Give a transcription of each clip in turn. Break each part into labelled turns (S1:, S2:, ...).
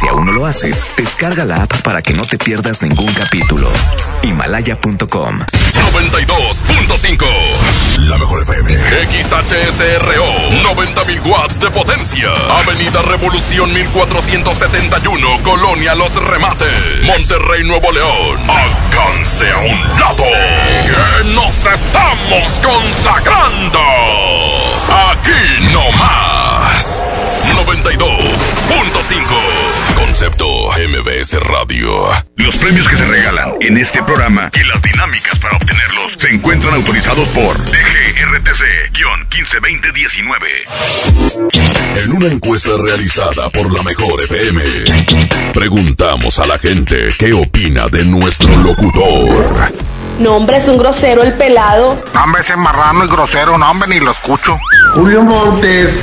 S1: Si aún no lo haces, descarga la app para que no te pierdas ningún capítulo. Himalaya.com
S2: 92.5 La mejor FM XHSRO 90.000 watts de potencia. Avenida Revolución 1471 Colonia Los Remates. Monterrey, Nuevo León. Alcance a un lado Que nos estamos consagrando. Aquí no más 92.5 Concepto MBS Radio.
S3: Los premios que se regalan en este programa y las dinámicas para obtenerlos se encuentran autorizados por DGRTC-152019.
S2: En una encuesta realizada por la Mejor FM, preguntamos a la gente qué opina de nuestro locutor.
S4: No, hombre, es un grosero el pelado.
S5: No, hombre, ese marrano y grosero, no, hombre, ni lo escucho.
S6: Julio Montes.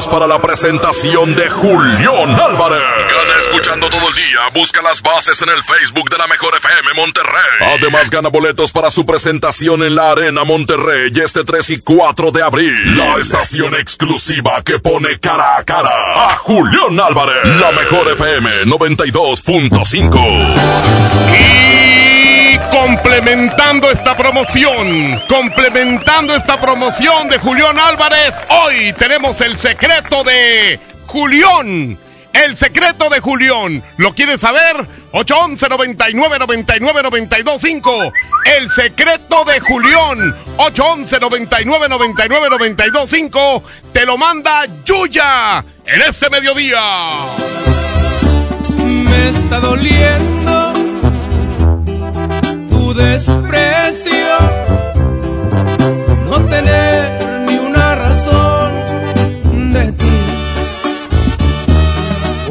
S2: para la presentación de Julián Álvarez. Gana escuchando todo el día. Busca las bases en el Facebook de la mejor FM Monterrey. Además gana boletos para su presentación en la Arena Monterrey este 3 y 4 de abril. La estación exclusiva que pone cara a cara a Julián Álvarez. La mejor FM 92.5.
S7: Y complementando esta promoción, complementando esta promoción de Julián Álvarez, hoy tenemos el secreto de Julián. El secreto de Julián. ¿Lo quieres saber? 811 99 99 925. El secreto de Julián. 811 99 99 925. Te lo manda Yuya en este mediodía.
S8: Me está doliendo desprecio. No tener ni una razón de ti.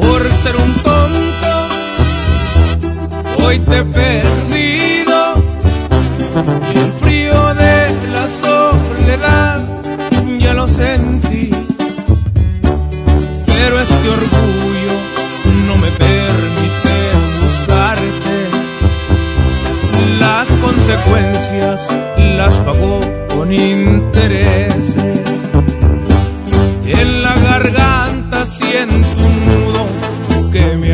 S8: Por ser un tonto, hoy te he perdido. Y el frío de la soledad ya lo sentí. Pero este orgullo no me permite consecuencias las pagó con intereses. En la garganta siento un nudo que me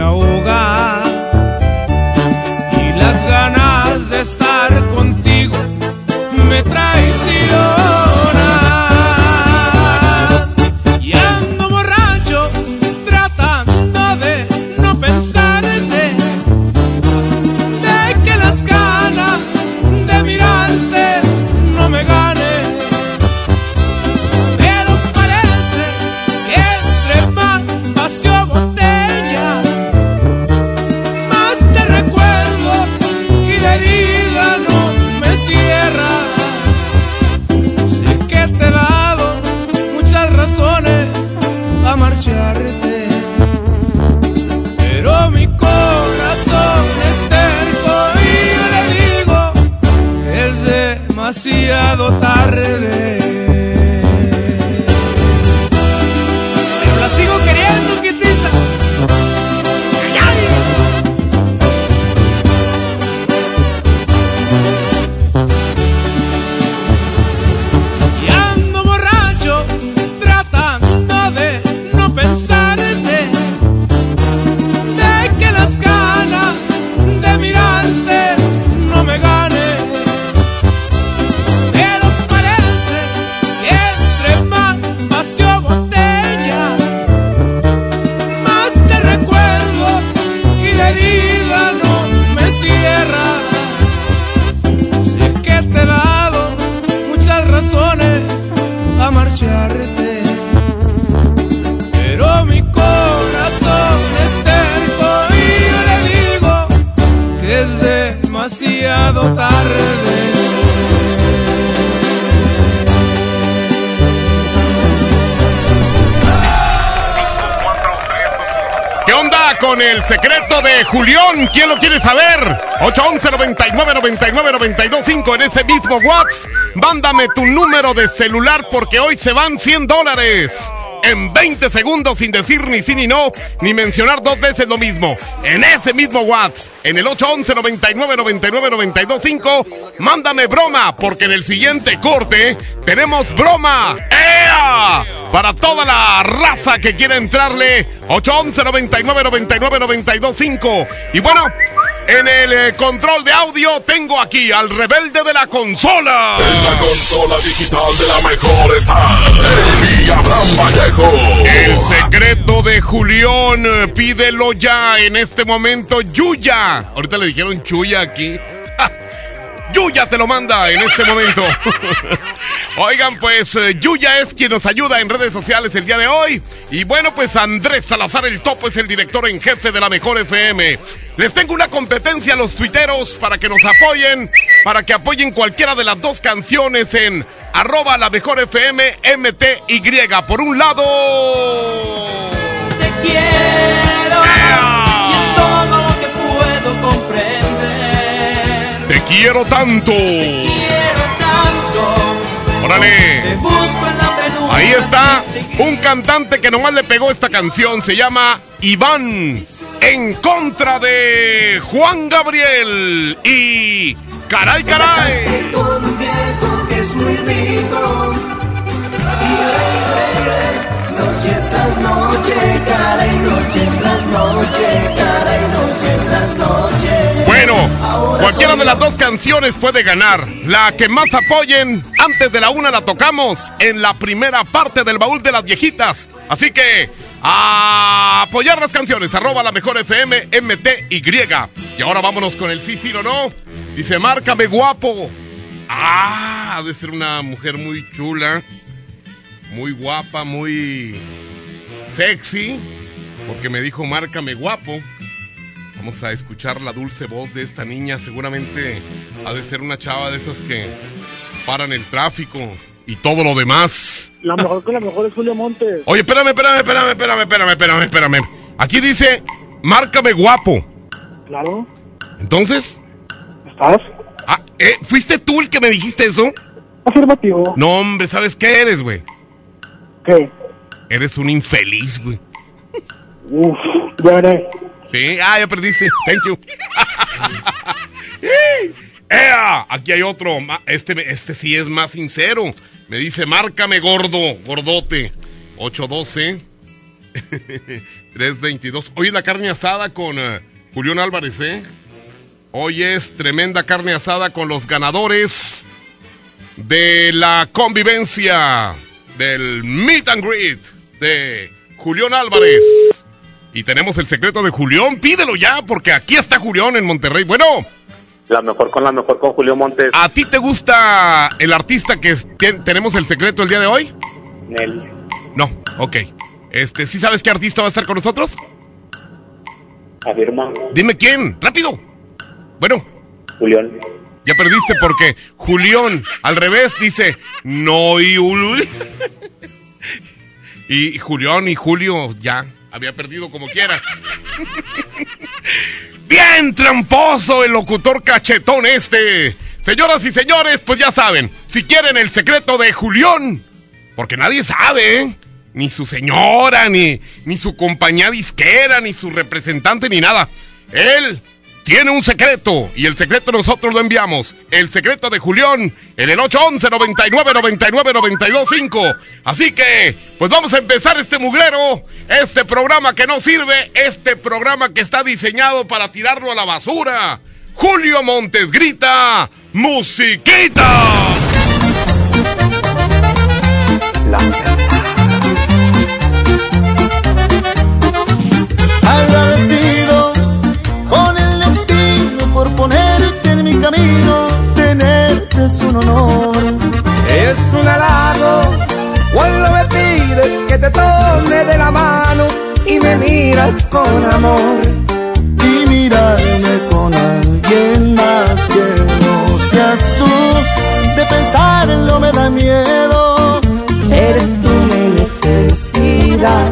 S7: ¿Quién lo quiere saber? 811 99 99 925 en ese mismo WhatsApp. Mándame tu número de celular porque hoy se van 100 dólares en 20 segundos sin decir ni sí ni no, ni mencionar dos veces lo mismo. En ese mismo WhatsApp, en el 811 99 99 925, mándame broma, porque en el siguiente corte tenemos broma. ¡Ea! Para toda la raza que quiere entrarle, 811 99 99 925. Y bueno, en el eh, control de audio tengo aquí al rebelde de la consola.
S2: En la consola digital de la mejor está el Abraham Vallejo.
S7: El secreto de Julián, eh, pídelo ya en este momento, Yuya. Ahorita le dijeron Chuya aquí. Yuya te lo manda en este momento. Oigan, pues eh, Yuya es quien nos ayuda en redes sociales el día de hoy. Y bueno, pues Andrés Salazar el Topo es el director en jefe de la Mejor FM. Les tengo una competencia a los tuiteros para que nos apoyen, para que apoyen cualquiera de las dos canciones en arroba la Mejor FM MTY. Por un lado...
S9: Te quiero y es todo lo que puedo comprender.
S7: Te quiero tanto.
S9: Quiero tanto.
S7: Órale. Ahí está un cantante que nomás le pegó esta canción. Se llama Iván. En contra de Juan Gabriel. Y. ¡Caray, caray!
S9: Noche tras noche, cara y noche tras noche,
S7: cualquiera de las dos canciones puede ganar. La que más apoyen, antes de la una la tocamos en la primera parte del baúl de las viejitas. Así que, a apoyar las canciones, arroba la mejor FM MTY. Y ahora vámonos con el sí, sí o no. Dice, márcame guapo. Ah, de ser una mujer muy chula, muy guapa, muy sexy. Porque me dijo, márcame guapo. Vamos a escuchar la dulce voz de esta niña. Seguramente ha de ser una chava de esas que paran el tráfico y todo lo demás.
S10: La mejor que la mejor es Julio Montes.
S7: Oye, espérame, espérame, espérame, espérame, espérame, espérame, espérame. Aquí dice, márcame guapo.
S10: Claro.
S7: Entonces,
S10: ¿Estás?
S7: ah, eh, ¿fuiste tú el que me dijiste eso?
S10: Afirmativo.
S7: No, hombre, ¿sabes qué eres, güey?
S10: ¿Qué?
S7: Eres un infeliz, güey.
S10: Uf, ya veré.
S7: Sí, ah, ya perdiste. Thank you. ¡Ea! Aquí hay otro. Este, este sí es más sincero. Me dice, márcame gordo, gordote. 812 322. Hoy la carne asada con eh, Julián Álvarez, ¿eh? Hoy es tremenda carne asada con los ganadores de la convivencia del Meet and Greet de Julián Álvarez. Y tenemos el secreto de Julián. Pídelo ya, porque aquí está Julián en Monterrey. Bueno,
S11: La mejor con la mejor con Julio Montes.
S7: ¿a ti te gusta el artista que tenemos el secreto el día de hoy?
S11: Nel.
S7: No, ok. Este, ¿sí sabes qué artista va a estar con nosotros?
S11: Afirma.
S7: Dime quién, rápido. Bueno,
S11: Julián.
S7: ya perdiste porque Julián al revés dice no y Ul- y Julián y Julio ya había perdido como quiera. Bien tramposo el locutor cachetón este. Señoras y señores, pues ya saben, si quieren el secreto de Julián, porque nadie sabe, ¿eh? ni su señora, ni, ni su compañía disquera, ni su representante, ni nada. Él tiene un secreto y el secreto nosotros lo enviamos. El secreto de Julián en el 811 99 99 925. Así que, pues vamos a empezar este mugrero, este programa que no sirve, este programa que está diseñado para tirarlo a la basura. Julio Montes grita, musiquita.
S9: Agradecido camino, tenerte es un honor.
S12: Es un halago cuando me pides que te tome de la mano y me miras con amor.
S9: Y mirarme con alguien más que
S13: seas tú, de pensarlo me da miedo.
S14: Eres tú mi necesidad,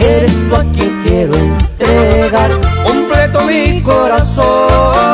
S14: eres tú a quien quiero entregar completo mi corazón.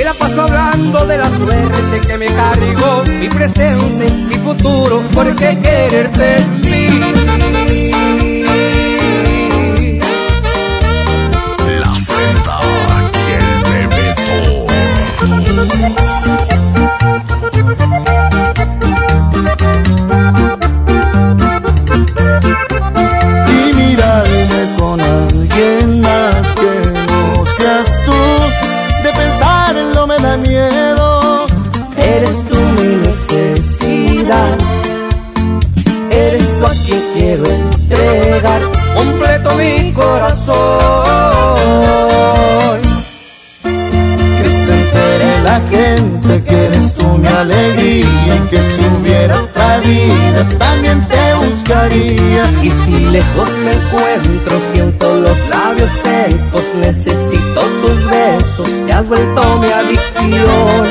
S14: Me la paso hablando de la suerte que me cargó, mi presente, mi futuro, porque quererte es. Completo mi corazón.
S13: Que se entere la gente que eres tú mi alegría que si hubiera otra vida también te buscaría.
S14: Y si lejos me encuentro, siento los labios secos, necesito tus besos, te has vuelto mi adicción.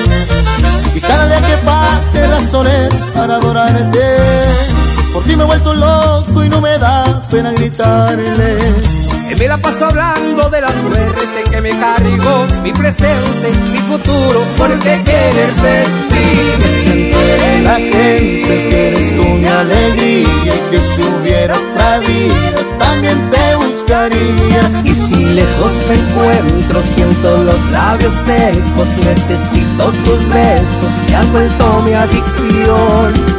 S13: Y cada día que pase razones para adorarte. Por ti me he vuelto loco y no me da pena gritarles.
S14: Que me la paso hablando de la suerte que me cargó, mi presente, mi futuro, porque quererte es
S13: se la gente que eres tú mi alegría y que si hubiera otra vida también te buscaría.
S14: Y si lejos me encuentro, siento los labios secos, necesito tus besos, te has vuelto mi adicción.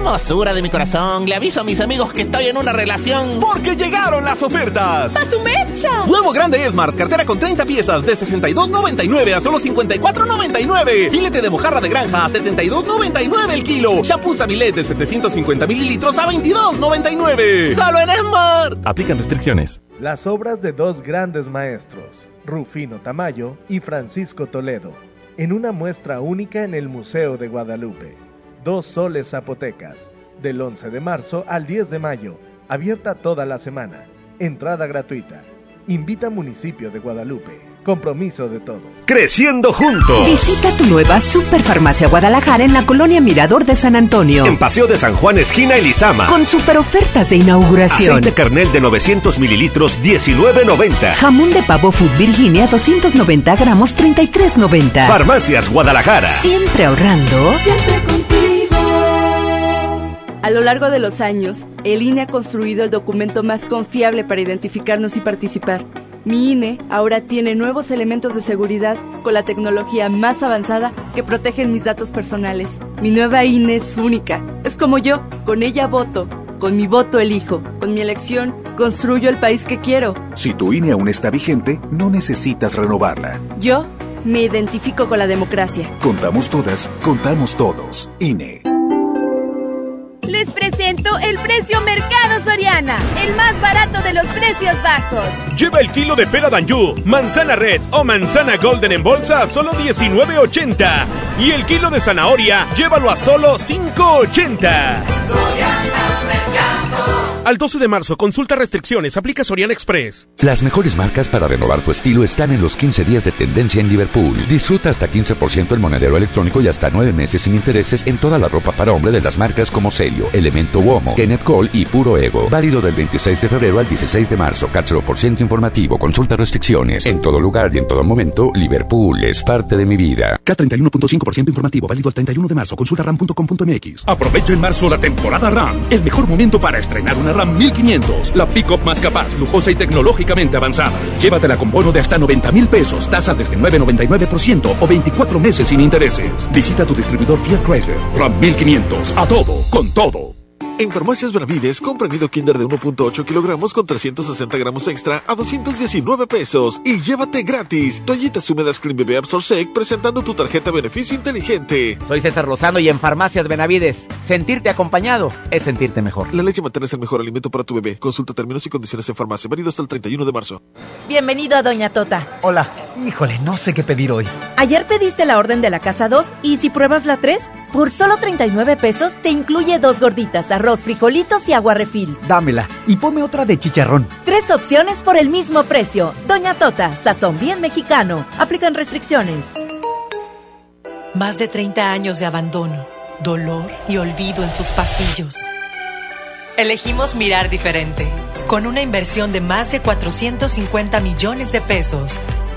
S15: Hermosura de mi corazón, le aviso a mis amigos que estoy en una relación.
S16: Porque llegaron las ofertas.
S4: ¡A su mecha!
S16: Nuevo grande Smart, cartera con 30 piezas de 62.99 a solo 54.99. Filete de mojarra de granja a 72.99 el kilo. Shampoo Sabilet de 750 mililitros a 22.99.
S15: ¡Solo en Smart!
S16: Aplican restricciones.
S17: Las obras de dos grandes maestros, Rufino Tamayo y Francisco Toledo, en una muestra única en el Museo de Guadalupe. Dos soles zapotecas, del 11 de marzo al 10 de mayo, abierta toda la semana. Entrada gratuita. Invita Municipio de Guadalupe. Compromiso de todos.
S18: Creciendo juntos.
S19: Visita tu nueva Superfarmacia Guadalajara en la colonia Mirador de San Antonio.
S18: En Paseo de San Juan, esquina Elizama.
S19: Con super ofertas de inauguración.
S18: Aceite carnel de 900 mililitros, 19.90.
S19: Jamón de pavo Food Virginia, 290 gramos, 33.90.
S18: Farmacias Guadalajara.
S19: Siempre ahorrando.
S20: Siempre contigo. A lo largo de los años, el INE ha construido el documento más confiable para identificarnos y participar. Mi INE ahora tiene nuevos elementos de seguridad con la tecnología más avanzada que protegen mis datos personales. Mi nueva INE es única. Es como yo, con ella voto. Con mi voto elijo. Con mi elección construyo el país que quiero.
S21: Si tu INE aún está vigente, no necesitas renovarla.
S20: Yo me identifico con la democracia.
S21: Contamos todas, contamos todos. INE.
S22: Les presento el precio Mercado Soriana, el más barato de los precios bajos.
S23: Lleva el kilo de pera Danjú, manzana red o manzana golden en bolsa a solo 19.80. Y el kilo de zanahoria, llévalo a solo 5.80. Al 12 de marzo, consulta restricciones, aplica Soriana Express.
S24: Las mejores marcas para renovar tu estilo están en los 15 días de tendencia en Liverpool. Disfruta hasta 15% el monedero electrónico y hasta 9 meses sin intereses en toda la ropa para hombre de las marcas como Celio, Elemento Uomo, Kenneth Cole y Puro Ego. Válido del 26 de febrero al 16 de marzo. Cáchalo por ciento informativo. Consulta restricciones. En todo lugar y en todo momento, Liverpool es parte de mi vida.
S21: K31.5% informativo. Válido el 31 de marzo. Consulta ram.com.mx.
S25: Aprovecha en marzo la temporada RAM. El mejor momento para estrenar una RAM 1500. La pick-up más capaz, lujosa y tecnológicamente avanzada. Llévatela con bono de hasta 90 mil pesos. Tasa desde 9.99% o 24 meses sin intereses. Visita tu distribuidor Fiat Chrysler. RAM 1500. A todo, con todo.
S26: En Farmacias Benavides, compra nido Kinder de 1.8 kilogramos con 360 gramos extra a 219 pesos y llévate gratis toallitas húmedas Clean Bebé Absorsec presentando tu tarjeta beneficio inteligente.
S27: Soy César Lozano y en Farmacias Benavides, sentirte acompañado es sentirte mejor.
S26: La leche materna es el mejor alimento para tu bebé. Consulta términos y condiciones en farmacia. Válido hasta el 31 de marzo.
S19: Bienvenido a Doña Tota.
S28: Hola. Híjole, no sé qué pedir hoy.
S19: Ayer pediste la orden de la casa 2 y si pruebas la 3, por solo 39 pesos te incluye dos gorditas, arroz, frijolitos y agua refil.
S28: Dámela y ponme otra de chicharrón.
S19: Tres opciones por el mismo precio. Doña Tota, sazón bien mexicano. Aplican restricciones.
S29: Más de 30 años de abandono, dolor y olvido en sus pasillos. Elegimos mirar diferente. Con una inversión de más de 450 millones de pesos,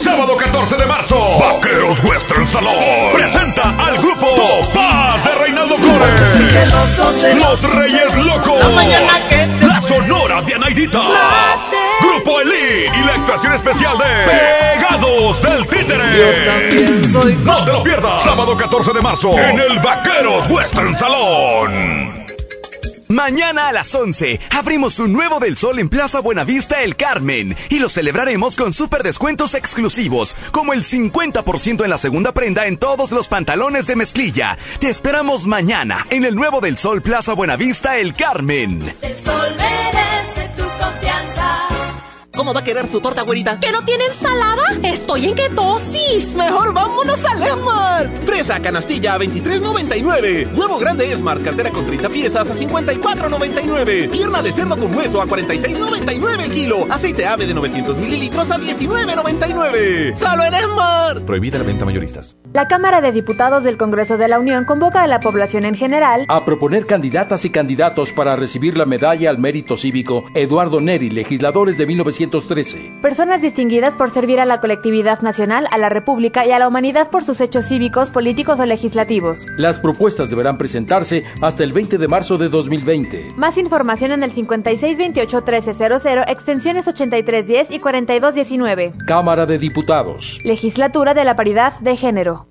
S2: Sábado 14 de marzo, Vaqueros Western Salón presenta al grupo Topaz de Reinaldo Flores. Los Reyes Locos. La, Sonora de Anaidita. Grupo Elí y la actuación especial de Pegados del Títere. No te lo pierdas. Sábado 14 de marzo en el Vaqueros Western Salón.
S30: Mañana a las 11 abrimos un nuevo del sol en Plaza Buenavista El Carmen y lo celebraremos con super descuentos exclusivos, como el 50% en la segunda prenda en todos los pantalones de mezclilla. Te esperamos mañana en el nuevo del sol Plaza Buenavista El Carmen.
S31: El sol merece tu confianza.
S15: ¿Cómo va a querer su torta, güerita?
S4: ¿Que no tiene ensalada? Estoy en ketosis.
S16: Mejor vámonos al Esmar. Fresa canastilla a 23.99. Huevo grande Esmar, cartera con 30 piezas a 54.99. Pierna de cerdo con hueso a 46.99 el kilo. Aceite ave de 900 mililitros a 19.99. Solo en Esmar.
S18: Prohibida la venta mayoristas.
S22: La Cámara de Diputados del Congreso de la Unión convoca a la población en general
S32: a proponer candidatas y candidatos para recibir la medalla al mérito cívico Eduardo Neri, legisladores de 1913.
S22: Personas distinguidas por servir a la colectividad nacional, a la República y a la humanidad por sus hechos cívicos, políticos o legislativos.
S32: Las propuestas deberán presentarse hasta el 20 de marzo de 2020.
S22: Más información en el 5628-1300, extensiones 8310 y 4219.
S32: Cámara de Diputados.
S22: Legislatura de la Paridad de Género.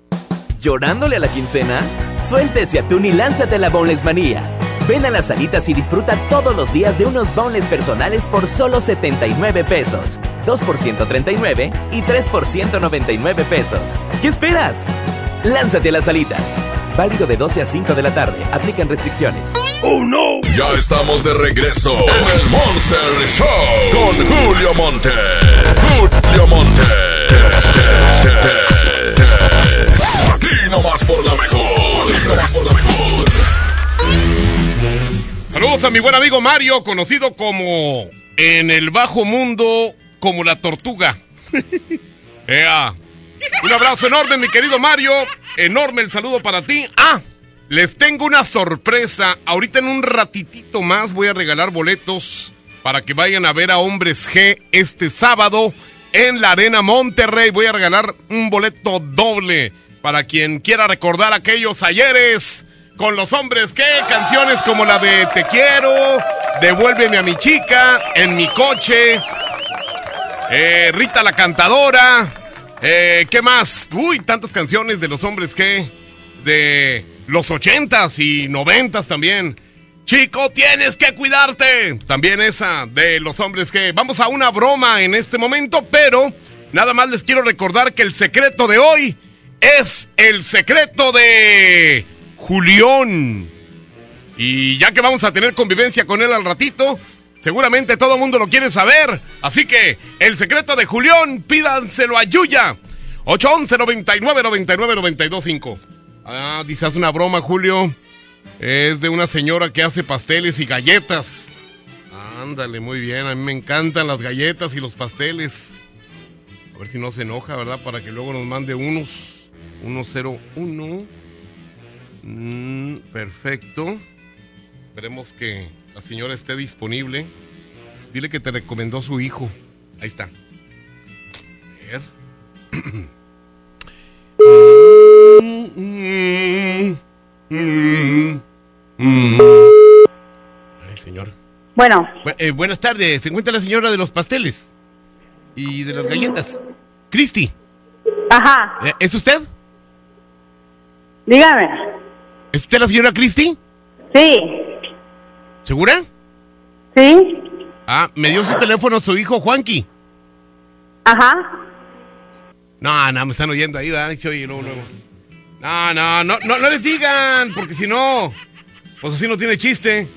S33: ¿Llorándole a la quincena? Suéltese atún y lánzate a la Boneless Manía. Ven a las salitas y disfruta todos los días de unos boneless personales por solo 79 pesos. 2 por 139 y 3 por 199 pesos. ¿Qué esperas? Lánzate a las salitas. Válido de 12 a 5 de la tarde. Aplican restricciones.
S2: ¡Oh, no! Ya estamos de regreso en el Monster Show con Julio Monte. Julio Monte. Aquí nomás por la mejor. Aquí nomás por la mejor.
S7: Saludos a mi buen amigo Mario, conocido como en el bajo mundo como la tortuga. Ea. Un abrazo enorme, mi querido Mario. Enorme el saludo para ti. Ah, les tengo una sorpresa. Ahorita en un ratitito más voy a regalar boletos para que vayan a ver a Hombres G este sábado en la Arena Monterrey. Voy a regalar un boleto doble para quien quiera recordar aquellos ayeres con los hombres que canciones como la de Te quiero, Devuélveme a mi chica, En mi coche, eh, Rita la cantadora, eh, ¿qué más? Uy, tantas canciones de los hombres que de los ochentas y noventas también. Chico, tienes que cuidarte. También esa de los hombres que... Vamos a una broma en este momento, pero nada más les quiero recordar que el secreto de hoy es el secreto de Julián. Y ya que vamos a tener convivencia con él al ratito, seguramente todo el mundo lo quiere saber. Así que el secreto de Julián, pídanselo a Yuya. 811 99 99 925. Ah, haz una broma, Julio. Es de una señora que hace pasteles y galletas. Ándale, muy bien. A mí me encantan las galletas y los pasteles. A ver si no se enoja, ¿verdad? Para que luego nos mande unos. 101. Mm, perfecto. Esperemos que la señora esté disponible. Dile que te recomendó su hijo. Ahí está. A ver. Ay, señor.
S4: Bueno.
S7: Bu- eh, buenas tardes. ¿Se encuentra la señora de los pasteles? Y de las galletas. Cristi.
S4: Ajá.
S7: eh, ¿Es usted?
S4: Dígame.
S7: ¿Es usted la señora Cristi?
S4: Sí.
S7: ¿Segura?
S4: Sí.
S7: Ah, me dio su teléfono su hijo Juanqui.
S4: Ajá.
S7: No, no, me están oyendo ahí, ¿verdad? Oye luego, luego. No, no, no, no, no les digan, porque si no, pues así no tiene chiste.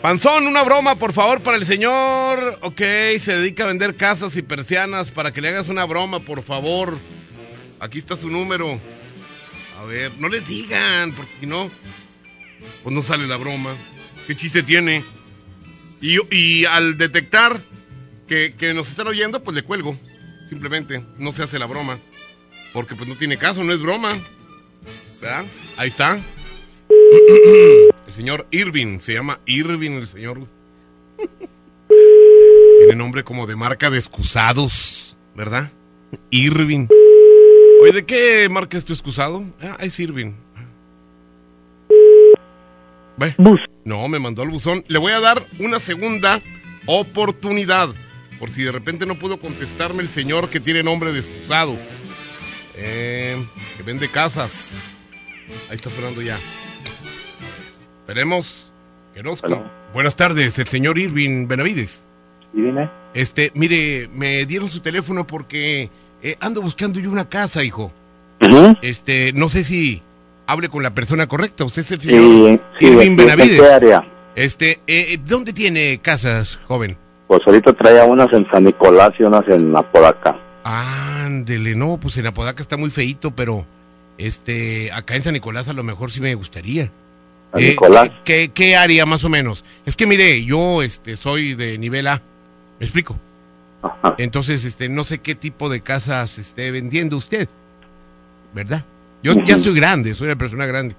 S7: Panzón, una broma, por favor, para el señor. Ok, se dedica a vender casas y persianas para que le hagas una broma, por favor. Aquí está su número. A ver, no les digan, porque si no, pues no sale la broma. ¿Qué chiste tiene? Y, al detectar que, que nos están oyendo, pues le cuelgo. Simplemente, no se hace la broma. Porque pues no tiene caso, no es broma. ¿Verdad? Ahí está. El señor Irving, se llama Irving el señor. Tiene nombre como de marca de excusados, ¿verdad? Irving. Oye, ¿de qué marca es tu excusado? Ah, es Irving. Ve. No, me mandó al buzón. Le voy a dar una segunda oportunidad. Por si de repente no pudo contestarme el señor que tiene nombre de excusado. Eh, que vende casas. Ahí está sonando ya. Esperemos que nos... Buenas tardes, el señor Irving Benavides.
S34: ¿Y dime?
S7: Este, mire, me dieron su teléfono porque eh, ando buscando yo una casa, hijo. Este, no sé si hable con la persona correcta. Usted es el señor
S34: Sí, sí,
S7: Irving
S34: ¿de- de
S7: Benavides.
S34: qué área?
S7: Este, eh, ¿dónde tiene casas, joven?
S34: Pues ahorita traía unas en San Nicolás y unas en Apodaca.
S7: Ándele, no, pues en Apodaca está muy feito, pero este, acá en San Nicolás a lo mejor sí me gustaría.
S34: San
S7: Eh,
S34: Nicolás.
S7: ¿qué, qué área más o menos? Es que mire, yo este, soy de nivel A, ¿me explico? Entonces, este, no sé qué tipo de casas esté vendiendo usted, ¿verdad? Yo ya estoy grande, soy una persona grande.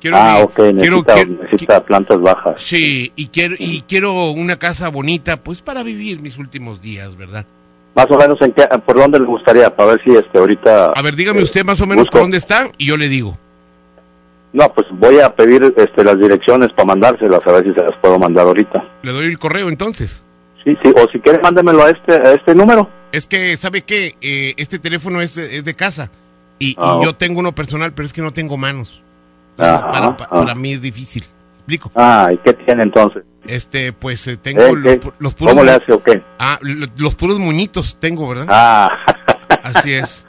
S7: Quiero,
S34: ah, ok,
S7: quiero,
S34: necesita,
S7: quiero-
S34: necesita plantas bajas.
S7: sí, y quiero, y quiero una casa bonita, pues para vivir mis últimos días, ¿verdad?
S34: Más o menos, en qué, ¿por dónde le gustaría? Para ver si este ahorita...
S7: A ver, dígame usted más o menos
S34: busco.
S7: por dónde está y yo le digo.
S34: No, pues voy a pedir este, las direcciones para mandárselas, a ver si se las puedo mandar ahorita.
S7: Le doy el correo entonces.
S34: Sí, sí, o si quiere mándemelo a este, a este número.
S7: Es que, ¿sabe qué? Eh, este teléfono es, es de casa y, y
S34: Ah,
S7: yo tengo uno personal, pero es que no tengo manos.
S34: Ajá,
S7: para, pa-
S34: ah.
S7: para mí es difícil. ¿Explico?
S34: Ah, ¿y qué tiene entonces?
S7: Este, pues eh, tengo
S34: Eh,
S7: los, los puros...
S34: ¿Cómo le hace o qué?
S7: Ah, lo- los puros moñitos tengo, ¿verdad?
S34: Ah.
S7: Así es.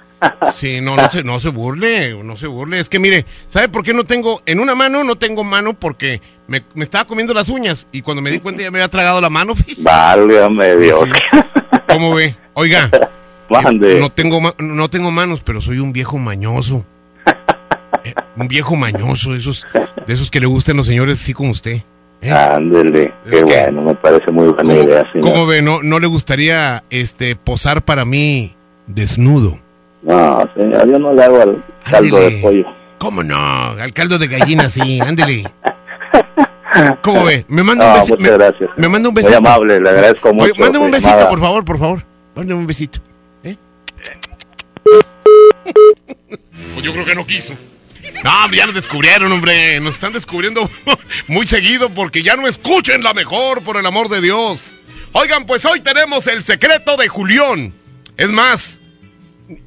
S7: Sí, no, no se, no se burle, no se burle. Es que mire, ¿sabe por qué no tengo, en una mano no tengo mano? Porque me, me estaba comiendo las uñas y cuando me di cuenta ya me había tragado la mano.
S34: Válgame Dios.
S7: ¿Cómo ve? Oiga,
S34: Mande.
S7: no tengo, no tengo manos, pero soy un viejo mañoso. Eh, un viejo mañoso, esos, de esos que le gustan los señores así como usted.
S34: Ándele, qué bueno, me parece muy buena idea, señor.
S7: ¿Cómo ve? ¿No, no le gustaría este posar para mí desnudo?
S34: No, señor, yo no le hago al caldo
S7: Ándele.
S34: de pollo.
S7: ¿Cómo no? Al caldo de gallina, sí, ándele. ¿Cómo ve? Me manda un
S34: No,
S7: besito.
S34: muchas gracias.
S7: Me manda un
S34: Muy
S7: besito.
S34: amable, le agradezco mucho
S7: Oye, mándame un besito,
S34: llamada.
S7: por favor, por favor. Mándame un besito. ¿eh? Pues yo creo que no quiso. No, hombre, ya nos descubrieron, hombre. Nos están descubriendo muy seguido porque ya no escuchen la mejor, por el amor de Dios. Oigan, pues hoy tenemos el secreto de Julián. Es más,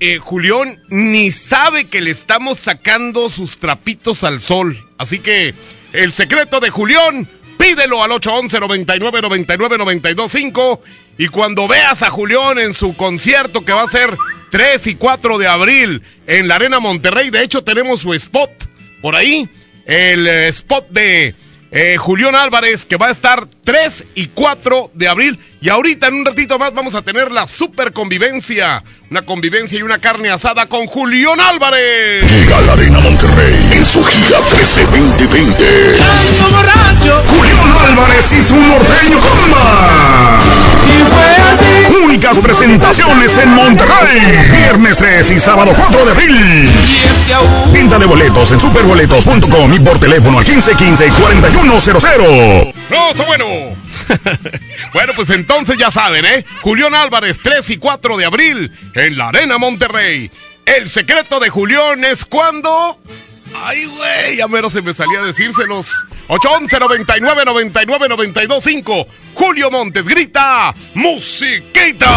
S7: eh, Julián ni sabe que le estamos sacando sus trapitos al sol. Así que el secreto de Julián, pídelo al 811 99 99 925 y cuando veas a Julián en su concierto que va a ser 3 y 4 de abril en la Arena Monterrey, de hecho tenemos su spot por ahí, el eh, spot de eh, Julián Álvarez que va a estar 3 y 4 de abril y ahorita en un ratito más vamos a tener la super convivencia, una convivencia y una carne asada con Julián Álvarez.
S35: Llega a la Arena Monterrey en su gira 13-2020. Julián Álvarez y su norteño comba. Y fue así. Únicas presentaciones en Monterrey. Viernes 3 y sábado 4 de abril. Venta de boletos en superboletos.com y por teléfono al 1515-4100.
S7: No, está bueno. bueno, pues entonces ya saben, ¿eh? Julián Álvarez, 3 y 4 de abril, en la Arena Monterrey. El secreto de Julián es cuando... Ay, güey, ya mero se me salía a decírselos. 811 99 99 92 5. Julio Montes grita, musiquita.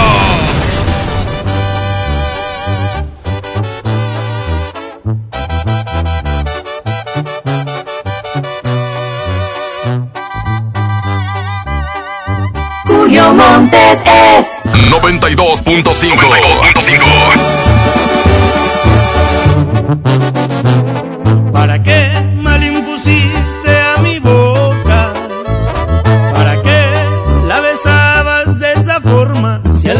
S2: Julio Montes es
S35: 92.5. 92.5.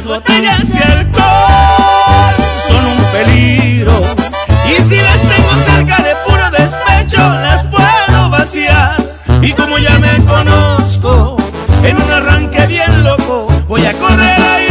S8: Las botellas de alcohol son un peligro y si las tengo cerca de puro despecho las puedo vaciar. Y como ya me conozco, en un arranque bien loco voy a correr a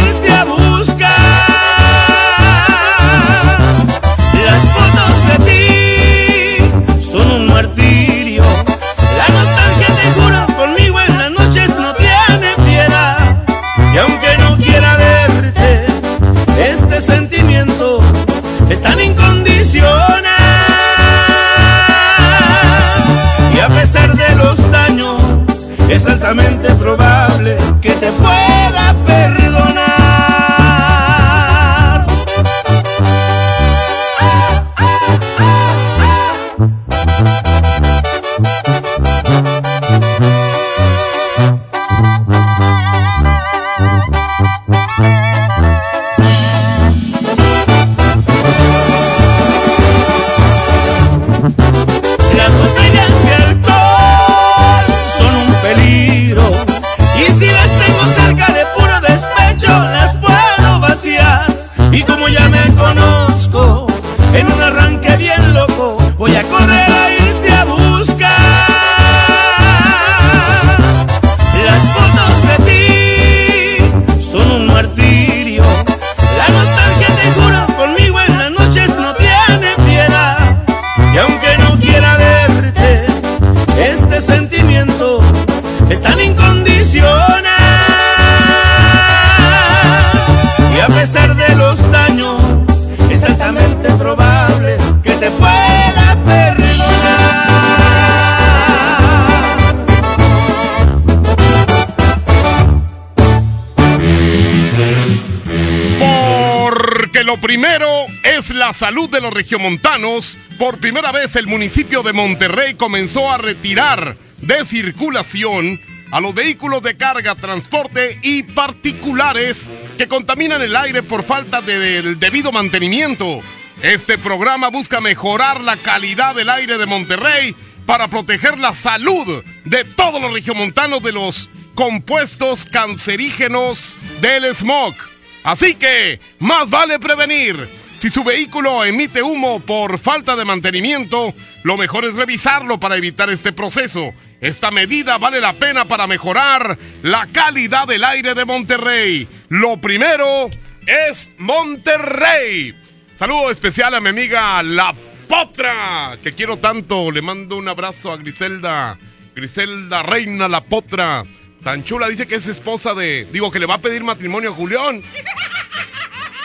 S7: salud de los regiomontanos. Por primera vez el municipio de Monterrey comenzó a retirar de circulación a los vehículos de carga, transporte y particulares que contaminan el aire por falta de- del debido mantenimiento. Este programa busca mejorar la calidad del aire de Monterrey para proteger la salud de todos los regiomontanos de los compuestos cancerígenos del smog. Así que, más vale prevenir. Si su vehículo emite humo por falta de mantenimiento, lo mejor es revisarlo para evitar este proceso. Esta medida vale la pena para mejorar la calidad del aire de Monterrey. Lo primero es Monterrey. Saludo especial a mi amiga La Potra, que quiero tanto. Le mando un abrazo a Griselda. Griselda Reina La Potra. Tan chula, dice que es esposa de... Digo, que le va a pedir matrimonio a Julián.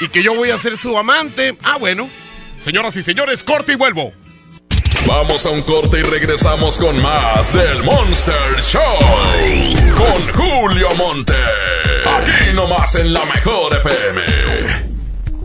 S7: Y que yo voy a ser su amante. Ah, bueno. Señoras y señores, corte y vuelvo.
S2: Vamos a un corte y regresamos con más del Monster Show. Con Julio Monte. Aquí nomás en la mejor FM.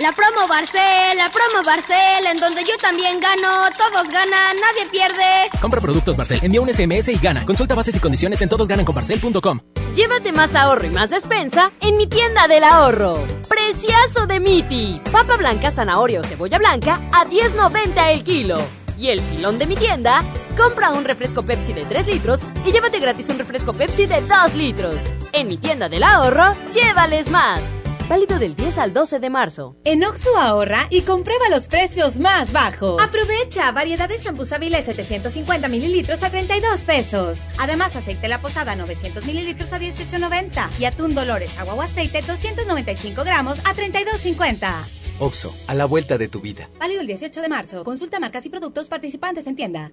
S36: La promo Barcel, la promo Barcel, en donde yo también gano, todos ganan, nadie pierde.
S37: Compra productos Barcel, envía un SMS y gana. Consulta bases y condiciones en todosgananconbarcel.com.
S38: Llévate más ahorro y más despensa en mi tienda del ahorro. Preciazo de Miti. Papa blanca, zanahoria o cebolla blanca a 10.90 el kilo. Y el filón de mi tienda, compra un refresco Pepsi de 3 litros y llévate gratis un refresco Pepsi de 2 litros. En mi tienda del ahorro, llévales más. Válido del 10 al 12 de marzo.
S39: En Oxo ahorra y comprueba los precios más bajos.
S38: Aprovecha variedad de champús Avilés 750 mililitros a 32 pesos.
S39: Además, aceite La Posada 900 mililitros a 18.90 y atún Dolores agua o aceite 295 gramos a 32.50.
S37: Oxo, a la vuelta de tu vida.
S39: Válido el 18 de marzo. Consulta marcas y productos participantes en tienda.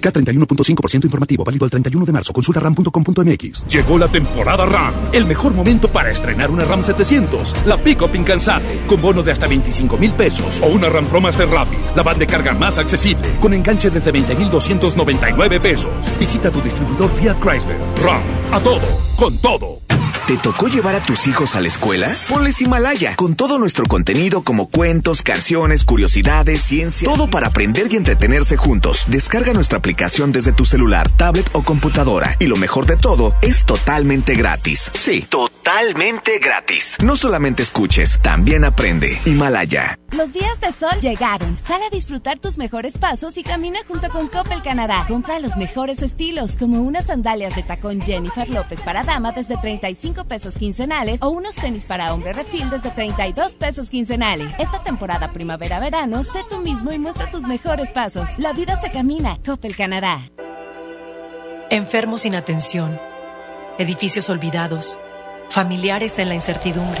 S40: K31.5% informativo, válido el 31 de marzo. Consulta ram.com.mx.
S25: Llegó la temporada RAM. El mejor momento para estrenar una RAM 700. La Pick-Up incansable. Con bono de hasta 25 mil pesos. O una RAM Pro Master Rapid. La van de carga más accesible. Con enganche desde 20,299 pesos. Visita tu distribuidor Fiat Chrysler. RAM. A todo. Con todo.
S1: ¿Te tocó llevar a tus hijos a la escuela? Ponles Himalaya, con todo nuestro contenido como cuentos, canciones, curiosidades, ciencia, todo para aprender y entretenerse juntos. Descarga nuestra aplicación desde tu celular, tablet o computadora. Y lo mejor de todo, es totalmente gratis. Sí, totalmente gratis. No solamente escuches, también aprende. Himalaya.
S41: Los días de sol llegaron. Sale a disfrutar tus mejores pasos y camina junto con Coppel Canadá. Compra los mejores estilos, como unas sandalias de tacón Jennifer López para dama desde 35 pesos quincenales o unos tenis para hombre refil desde 32 pesos quincenales. Esta temporada primavera-verano, sé tú mismo y muestra tus mejores pasos. La vida se camina. Coppel Canadá.
S29: Enfermos sin atención, edificios olvidados, familiares en la incertidumbre.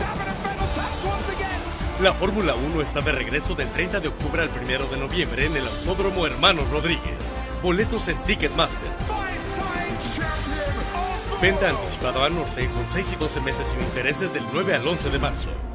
S42: La Fórmula 1 está de regreso del 30 de octubre al 1 de noviembre en el Autódromo Hermanos Rodríguez. Boletos en Ticketmaster. Venta anticipada al norte con 6 y 12 meses sin intereses del 9 al 11 de marzo.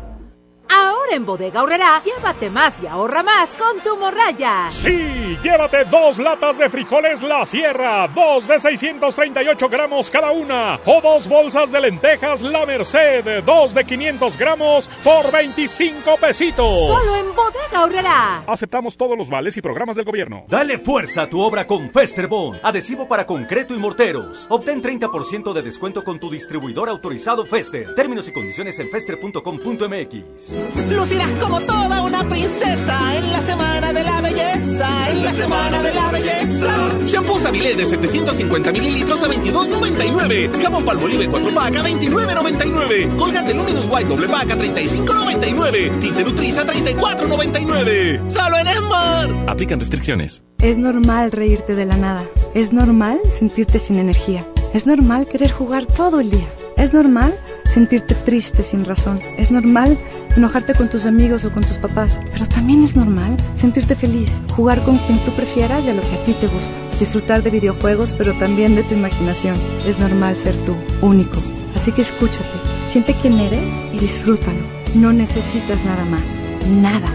S38: Ahora en Bodega Horrera, llévate más y ahorra más con tu morraya.
S43: Sí, llévate dos latas de frijoles La Sierra, dos de 638 gramos cada una, o dos bolsas de lentejas La Merced, dos de 500 gramos por 25 pesitos.
S38: Solo en Bodega Horrera.
S43: Aceptamos todos los vales y programas del gobierno.
S37: Dale fuerza a tu obra con Festerbond, adhesivo para concreto y morteros. Obtén 30% de descuento con tu distribuidor autorizado Fester. Términos y condiciones en fester.com.mx.
S15: lucirás como toda una princesa en la semana de la belleza, en la semana de la belleza.
S16: Shampoo Sabilé de 750 mililitros a 22.99. Jabón Palmolive 4 pack a 29.99. Colgate Luminous White doble pack a 35.99. Tinte Nutriza a 34.99.
S15: Solo en Smart.
S16: Aplican restricciones.
S44: Es normal reírte de la nada. Es normal sentirte sin energía. Es normal querer jugar todo el día. Es normal sentirte triste sin razón. Es normal enojarte con tus amigos o con tus papás. Pero también es normal sentirte feliz, jugar con quien tú prefieras y a lo que a ti te gusta. Disfrutar de videojuegos, pero también de tu imaginación. Es normal ser tú, único. Así que escúchate, siente quién eres y disfrútalo. No necesitas nada más. Nada.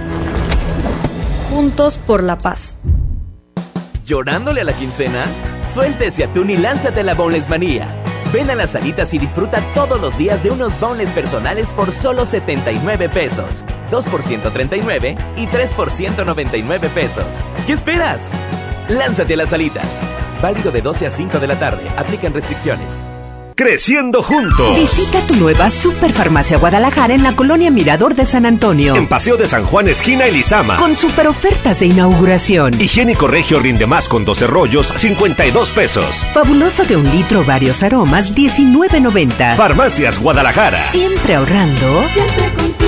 S44: Juntos por la paz.
S33: ¿Llorándole a la quincena? Suéltese atún y lánzate a la Boneless Manía. Ven a las salitas y disfruta todos los días de unos boneless personales por solo 79 pesos. 2 por 139 y 3 por 199 pesos. ¿Qué esperas? Lánzate a las salitas. Válido de 12 a 5 de la tarde. Aplican restricciones.
S18: Creciendo juntos.
S19: Visita tu nueva Superfarmacia Guadalajara en la colonia Mirador de San Antonio.
S18: En Paseo de San Juan, esquina Elizama.
S19: Con super ofertas de inauguración.
S18: Higiénico Regio rinde más con 12 rollos, 52 pesos.
S19: Fabuloso de un litro, varios aromas, 19.90.
S18: Farmacias Guadalajara.
S19: Siempre ahorrando. Siempre contigo.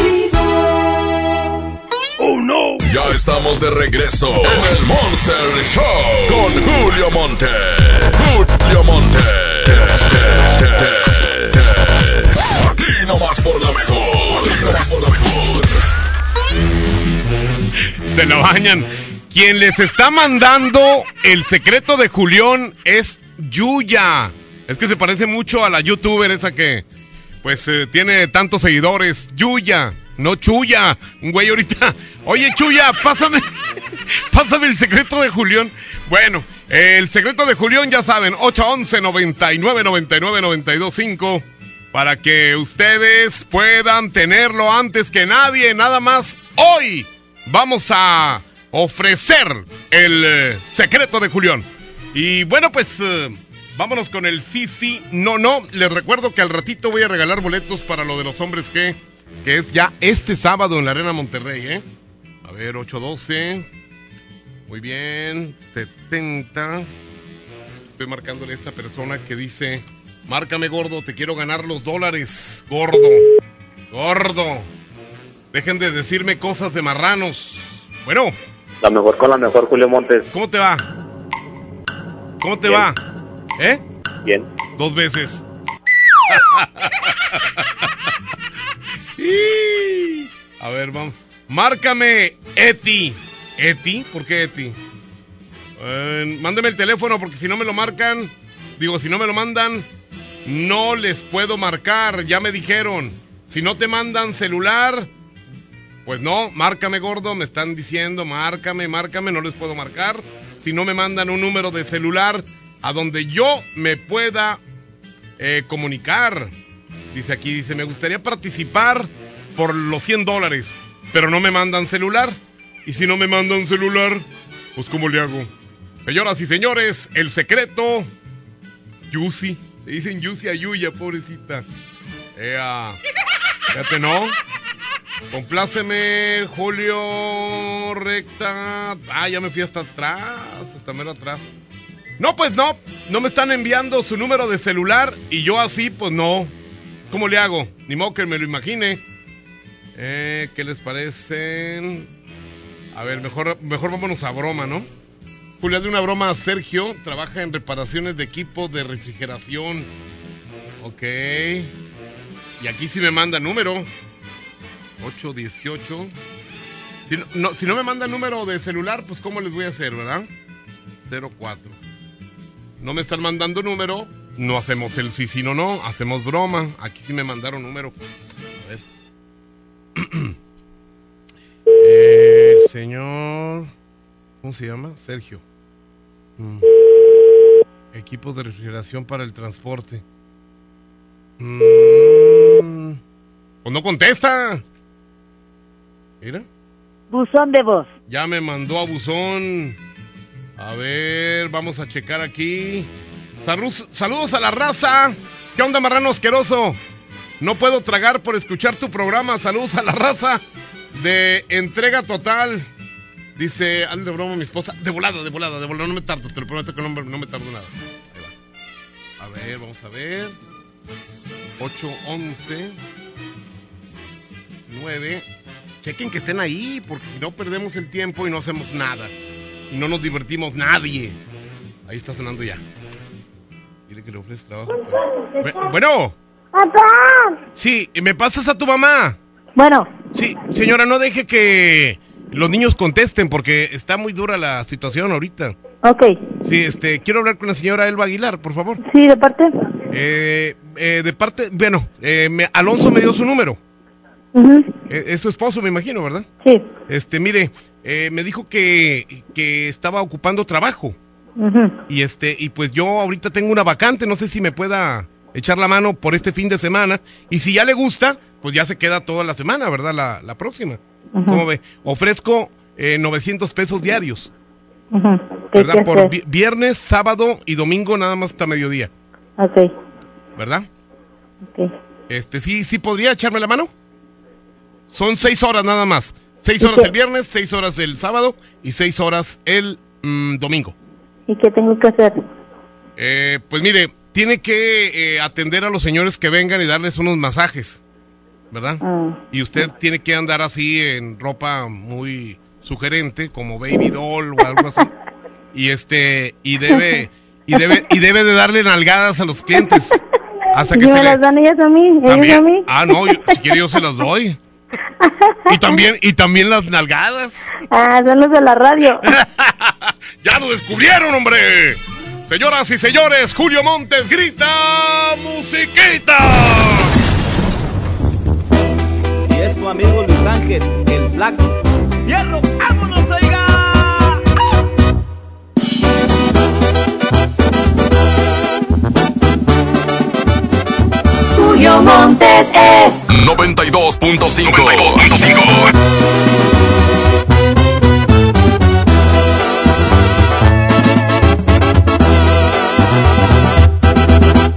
S2: Ya estamos de regreso en el Monster Show con Julio Monte. Julio Monte. Aquí nomás por la mejor. Aquí nomás por la mejor.
S7: Se lo bañan. Quien les está mandando el secreto de Julián es Yuya. Es que se parece mucho a la youtuber esa que, pues, eh, tiene tantos seguidores. Yuya, no Chuya. Un güey ahorita. Oye, Chuya, pásame. pásame el secreto de Julián. Bueno, el secreto de Julián, ya saben, 811 99 99 92 5 para que ustedes puedan tenerlo antes que nadie. Nada más hoy vamos a ofrecer el eh, secreto de Julián. Y bueno, pues eh, vámonos con el sí, sí, no, no. Les recuerdo que al ratito voy a regalar boletos para lo de los hombres G, que es ya este sábado en la Arena Monterrey, ¿eh? A ver, 812. Muy bien, 70. Estoy marcándole a esta persona que dice, márcame gordo, te quiero ganar los dólares. Gordo, gordo. Dejen de decirme cosas de marranos. Bueno.
S45: La mejor con la mejor, Julio Montes.
S7: ¿Cómo te va? ¿Cómo te
S45: Bien.
S7: va? ¿Eh?
S45: Bien.
S7: Dos veces. A ver, vamos. Márcame, Eti. ¿Eti? ¿Por qué Eti? Eh, mándeme el teléfono porque si no me lo marcan, digo, si no me lo mandan, no les puedo marcar. Ya me dijeron. Si no te mandan celular, pues no, márcame gordo, me están diciendo, márcame, márcame, no les puedo marcar. Si no me mandan un número de celular a donde yo me pueda eh, comunicar. Dice aquí, dice, me gustaría participar por los 100 dólares, pero no me mandan celular. Y si no me mandan celular, pues ¿cómo le hago? Señoras y señores, el secreto, Yusi. Le dicen Yusi a Yuya, pobrecita. Ea, fíjate, ¿no? Compláceme, Julio Recta. Ah, ya me fui hasta atrás, hasta mero atrás. No, pues no, no me están enviando su número de celular y yo así, pues no. ¿Cómo le hago? Ni modo que me lo imagine. Eh, ¿Qué les parece? A ver, mejor, mejor vámonos a broma, ¿no? Julia, de una broma a Sergio. Trabaja en reparaciones de equipo de refrigeración. Ok. Y aquí sí me manda número. 818. Si no, no- si no me manda número de celular, pues ¿cómo les voy a hacer, verdad? 04. No me están mandando número. No hacemos el sí, sí, no, no. Hacemos broma. Aquí sí me mandaron número. El señor. ¿Cómo se llama? Sergio. Mm. Equipo de refrigeración para el transporte. Mm. Pues no contesta. Mira.
S46: Buzón de voz.
S7: Ya me mandó a buzón. A ver, vamos a checar aquí. Salud- saludos a la raza. ¿Qué onda, marrano asqueroso? No puedo tragar por escuchar tu programa. Saludos a la raza. de entrega total. Dice, ande de broma mi esposa. De volada, de volada, de volada. No me tardo, te lo prometo que no, me- tardo nada. Ahí va. A ver, vamos a ver. 8, 11, 9. Chequen que estén ahí, porque si no perdemos el tiempo y no hacemos nada. Y no nos divertimos nadie. Ahí está sonando ya. Dile que le ofreces trabajo. Ve- Bueno. Sí, ¿me pasas a tu mamá?
S47: Bueno.
S7: Sí, señora, no deje que los niños contesten porque está muy dura la situación ahorita.
S47: Ok.
S7: Sí, este, quiero hablar con la señora Elba Aguilar, por favor.
S47: Sí, de parte.
S7: Eh, eh, de parte, bueno, eh, me- Alonso me dio su número. Eh, es su esposo, me imagino, ¿verdad?
S47: Sí.
S7: Este, mire, eh, me dijo que, que estaba ocupando trabajo.
S47: Ujú.
S7: Y este, y pues yo ahorita tengo una vacante, no sé si me pueda echar la mano por este fin de semana. Y si ya le gusta, pues ya se queda toda la semana, ¿verdad? La, la próxima.
S47: Ujú.
S7: ¿Cómo ve? Ofrezco eh, 900 pesos diarios,
S47: Ujú. ¿Qué hay
S7: ¿verdad? Por vi- viernes, sábado y domingo nada más hasta mediodía,
S47: Ok.
S7: ¿verdad?
S47: Ok.
S7: Este, sí, sí podría echarme la mano. Son seis horas nada más. Seis
S47: ¿Y
S7: horas
S47: qué?
S7: el viernes, seis horas el sábado y seis horas el mm, domingo.
S47: ¿Y qué tengo que hacer?
S7: Eh, pues mire, tiene que eh, atender a los señores que vengan y darles unos masajes, ¿verdad?
S47: Ah.
S7: Y usted tiene que andar así en ropa muy sugerente, como baby doll o algo así. Y este, y debe, y debe, y debe de darle nalgadas a los clientes. Hasta
S47: ¿Y
S7: que
S47: si
S7: se
S47: me
S7: le-
S47: las dan ellas a mí? ¿Ellos a mí?
S7: Ah, no, yo- si quiere yo se las doy. Y también, y también las nalgadas.
S47: Ah, son los de la radio.
S7: ¡Ya lo descubrieron, hombre! Señoras y señores, Julio Montes grita musiquita.
S8: Y es tu amigo Luis Ángel, el flaco. ¡Hierro! ¡Vámonos, oiga!
S48: Julio Montes es
S2: 92.5.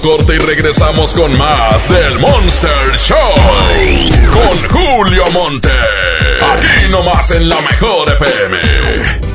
S2: Corte y regresamos con más del Monster Show. Con Julio Monte. Aquí nomás en la mejor FM.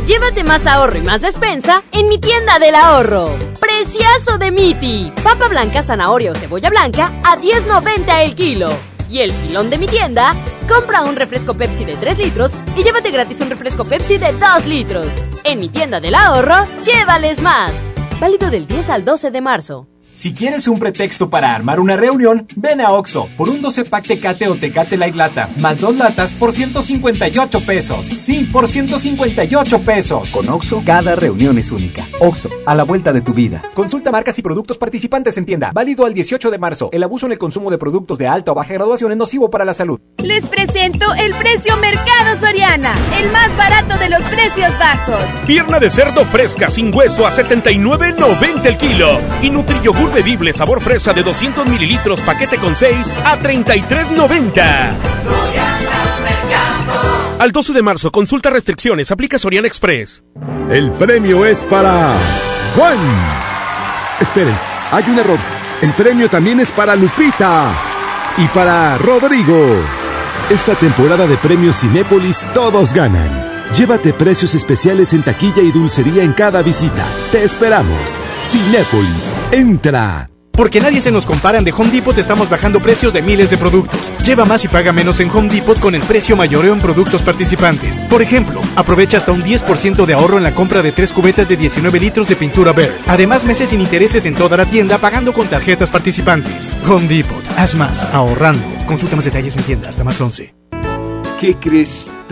S29: Llévate más ahorro y más despensa en mi tienda del ahorro. Preciazo de Miti. Papa blanca, zanahoria o cebolla blanca a 10.90 el kilo. Y el filón de mi tienda, compra un refresco Pepsi de 3 litros y llévate gratis un refresco Pepsi de 2 litros. En mi tienda del ahorro, llévales más.
S4: Válido del 10 al 12 de marzo.
S43: Si quieres un pretexto para armar una reunión, ven a Oxo por un 12 pack Tecate o Tecate Light Lata, más dos latas por 158 pesos. Sí, por 158 pesos.
S49: Con Oxo, cada reunión es única. Oxo, a la vuelta de tu vida.
S43: Consulta marcas y productos participantes en tienda. Válido al 18 de marzo. El abuso en el consumo de productos de alta o baja graduación es nocivo para la salud.
S22: Les presento el precio Mercado Soriana, el más barato de los precios bajos.
S23: Pierna de cerdo fresca sin hueso a 79.90 el kilo. Y Nutriyogur bebible sabor fresa de 200 mililitros paquete con 6 a 33.90. Al 12 de marzo, consulta restricciones, aplica Soriana Express.
S50: El premio es para Juan. Esperen, hay un error. El premio también es para Lupita y para Rodrigo. Esta temporada de premios Cinépolis todos ganan. Llévate precios especiales en taquilla y dulcería en cada visita. Te esperamos. Cinépolis, entra.
S51: Porque nadie se nos compara en Home Depot estamos bajando precios de miles de productos. Lleva más y paga menos en Home Depot con el precio mayoreo en productos participantes. Por ejemplo, aprovecha hasta un 10% de ahorro en la compra de tres cubetas de 19 litros de pintura Bear. Además, meses sin intereses en toda la tienda pagando con tarjetas participantes. Home Depot, haz más, ahorrando. Consulta más detalles en tienda hasta más 11.
S52: ¿Qué crees?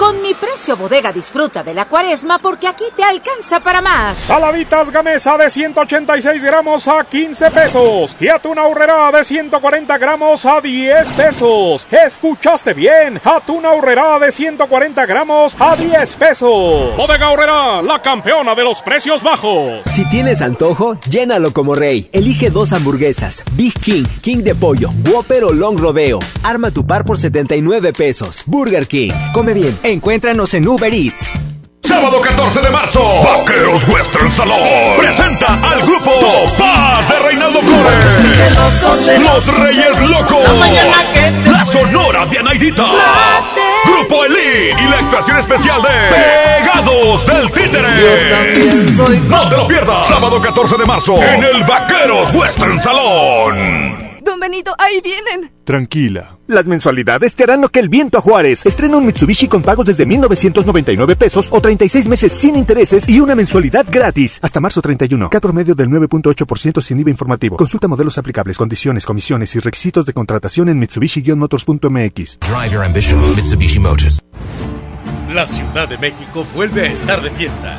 S53: Con mi precio bodega disfruta de la cuaresma porque aquí te alcanza para más.
S23: Saladitas Gamesa de 186 gramos a 15 pesos. Y atún aurrera de 140 gramos a 10 pesos. ¿Escuchaste bien? Atún aurrera de 140 gramos a 10 pesos. Bodega Aurrera, la campeona de los precios bajos.
S18: Si tienes antojo, llénalo como rey. Elige dos hamburguesas. Big King, King de pollo, Whopper o Long Rodeo. Arma tu par por 79 pesos. Burger King. Come bien. Encuéntranos en Uber Eats.
S2: Sábado 14 de marzo, Vaqueros Western Salón presenta al grupo Paz de Reinaldo Flores. Los Reyes Locos. La Sonora de Anaidita. Grupo Elite y la actuación especial de Pegados del Títere. No te lo pierdas. Sábado 14 de marzo en el Vaqueros Western Salón.
S44: Don Benito, ahí vienen.
S54: Tranquila. Las mensualidades te harán lo que el viento a Juárez. Estrena un Mitsubishi con pagos desde 1,999 pesos o 36 meses sin intereses y una mensualidad gratis. Hasta marzo 31. Cat promedio del 9.8% sin IVA informativo. Consulta modelos aplicables, condiciones, comisiones y requisitos de contratación en Mitsubishi-motors.mx.
S55: Drive your ambition, Mitsubishi Motors.
S8: La Ciudad de México vuelve a estar de fiesta.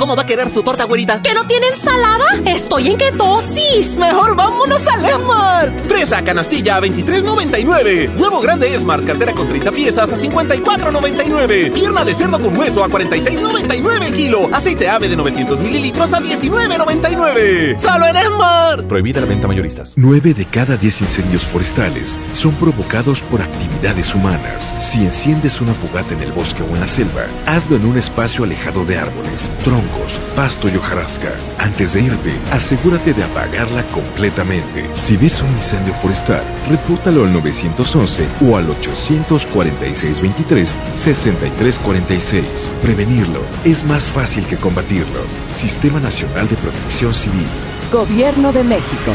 S16: ¿Cómo va a querer su torta, güerita?
S4: ¿Que no tiene ensalada? Estoy en ketosis.
S16: Mejor vámonos al Esmar. Fresa canastilla a 23.99. Huevo grande Esmar, cartera con 30 piezas a 54.99. Pierna de cerdo con hueso a 46.99 el kilo. Aceite ave de 900 mililitros a 19.99. ¡Solo en Esmar!
S37: Prohibida la venta mayoristas. 9 de cada 10 incendios forestales son provocados por actividades humanas. Si enciendes una fogata en el bosque o en la selva, hazlo en un espacio alejado de árboles, troncos, pasto y hojarasca. Antes de irte, asegúrate de apagarla completamente. Si ves un incendio forestal, repórtalo al 911 o al 846-23-6346. Prevenirlo es más fácil que combatirlo. Sistema Nacional de Protección Civil.
S19: Gobierno de México.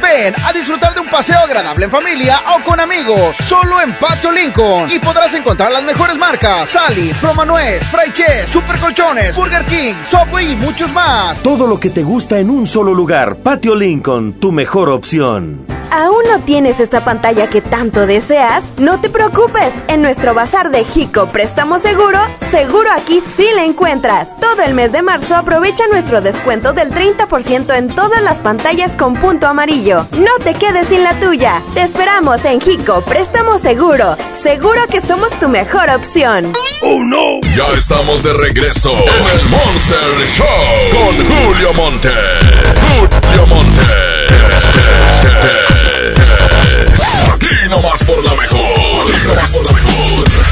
S56: Ven a disfrutar de un paseo agradable en familia o con amigos, solo en Patio Lincoln. Y podrás encontrar las mejores marcas: Sally, Promanuez, Fry Chess, Super Colchones, Burger King, Subway y muchos más.
S57: Todo lo que te gusta en un solo lugar. Patio Lincoln, tu mejor opción.
S58: ¿Aún no tienes esa pantalla que tanto deseas? No te preocupes, en nuestro bazar de Jico Préstamo Seguro, seguro aquí sí la encuentras. Todo el mes de marzo aprovecha nuestro descuento del 30% en todas las pantallas con punto amarillo. No te quedes sin la tuya. Te esperamos en Jico Préstamo Seguro. Seguro que somos tu mejor opción.
S2: ¡Oh no! Ya estamos de regreso en el Monster Show con Julio Monte. Julio Monte. Aquí nomás por la mejor. Aquí nomás por la mejor.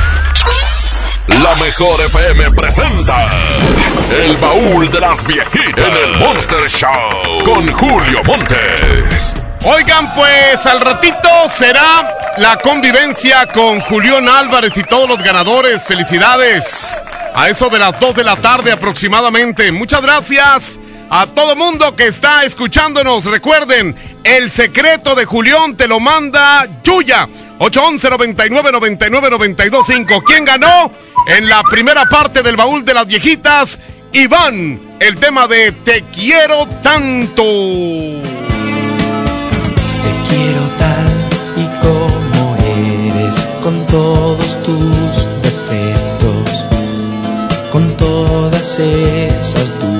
S2: La mejor FM presenta El baúl de las viejitas en el Monster Show con Julio Montes.
S7: Oigan, pues al ratito será la convivencia con Julián Álvarez y todos los ganadores. Felicidades. A eso de las 2 de la tarde aproximadamente. Muchas gracias a todo mundo que está escuchándonos. Recuerden, el secreto de Julián te lo manda Yuya. 811 99 99 92 5. ¿Quién ganó? En la primera parte del baúl de las viejitas, Iván. El tema de Te quiero tanto.
S9: Te quiero tal y como eres, con todos tus defectos, con todas esas dudas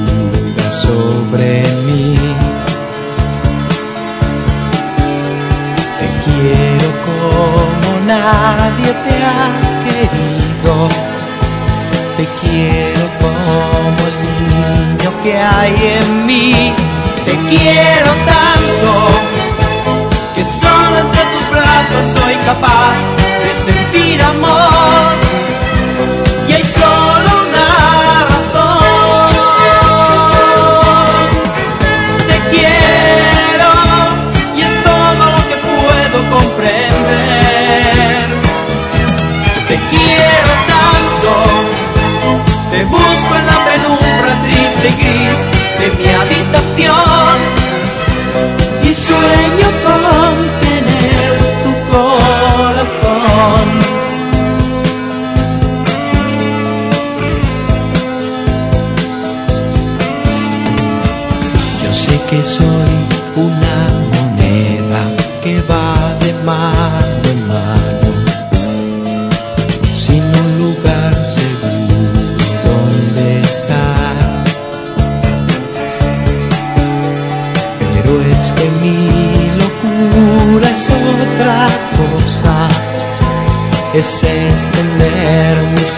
S9: sobre mí. Te quiero como nadie te ha querido. Te quiero como el niño que hay en mí. Te quiero tanto que solo entre tus brazos soy capaz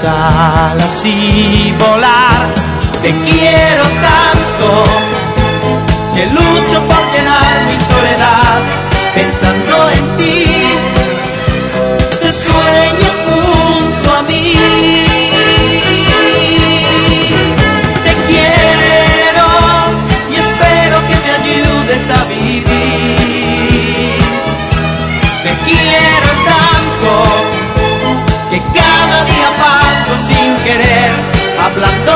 S9: alas y volar. Te quiero tanto que lucho por llenar mi soledad pensando en ti. Hablando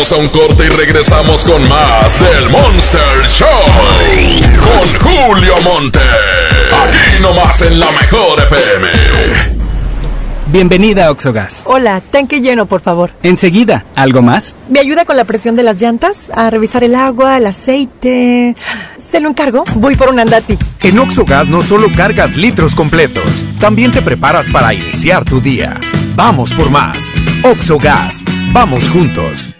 S2: Vamos a un corte y regresamos con más del Monster Show. Con Julio Monte. Aquí nomás en la mejor FM.
S59: Bienvenida a Oxogas.
S23: Hola, tanque lleno, por favor.
S59: Enseguida, ¿algo más?
S23: ¿Me ayuda con la presión de las llantas? A revisar el agua, el aceite. ¿Se lo encargo? Voy por un andati.
S60: En Oxogas no solo cargas litros completos, también te preparas para iniciar tu día. Vamos por más. Oxogas, vamos juntos.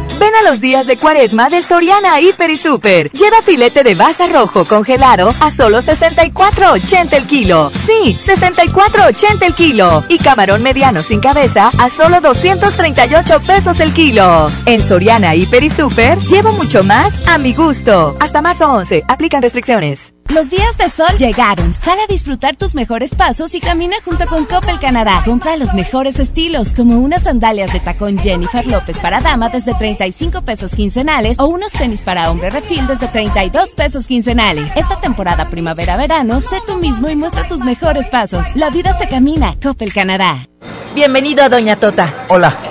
S19: Los días de cuaresma de Soriana Hiper y Super. Lleva filete de baza rojo congelado a solo 64.80 el kilo. Sí, 64.80 el kilo. Y camarón mediano sin cabeza a solo 238 pesos el kilo. En Soriana Hiper y Super, llevo mucho más a mi gusto. Hasta marzo 11, aplican restricciones.
S41: Los días de sol llegaron. Sal a disfrutar tus mejores pasos y camina junto con Coppel Canadá. Compra los mejores estilos, como unas sandalias de tacón Jennifer López para dama desde 35 pesos quincenales o unos tenis para hombre refil desde 32 pesos quincenales. Esta temporada primavera-verano, sé tú mismo y muestra tus mejores pasos. La vida se camina. Coppel Canadá.
S4: Bienvenido a Doña Tota.
S61: Hola.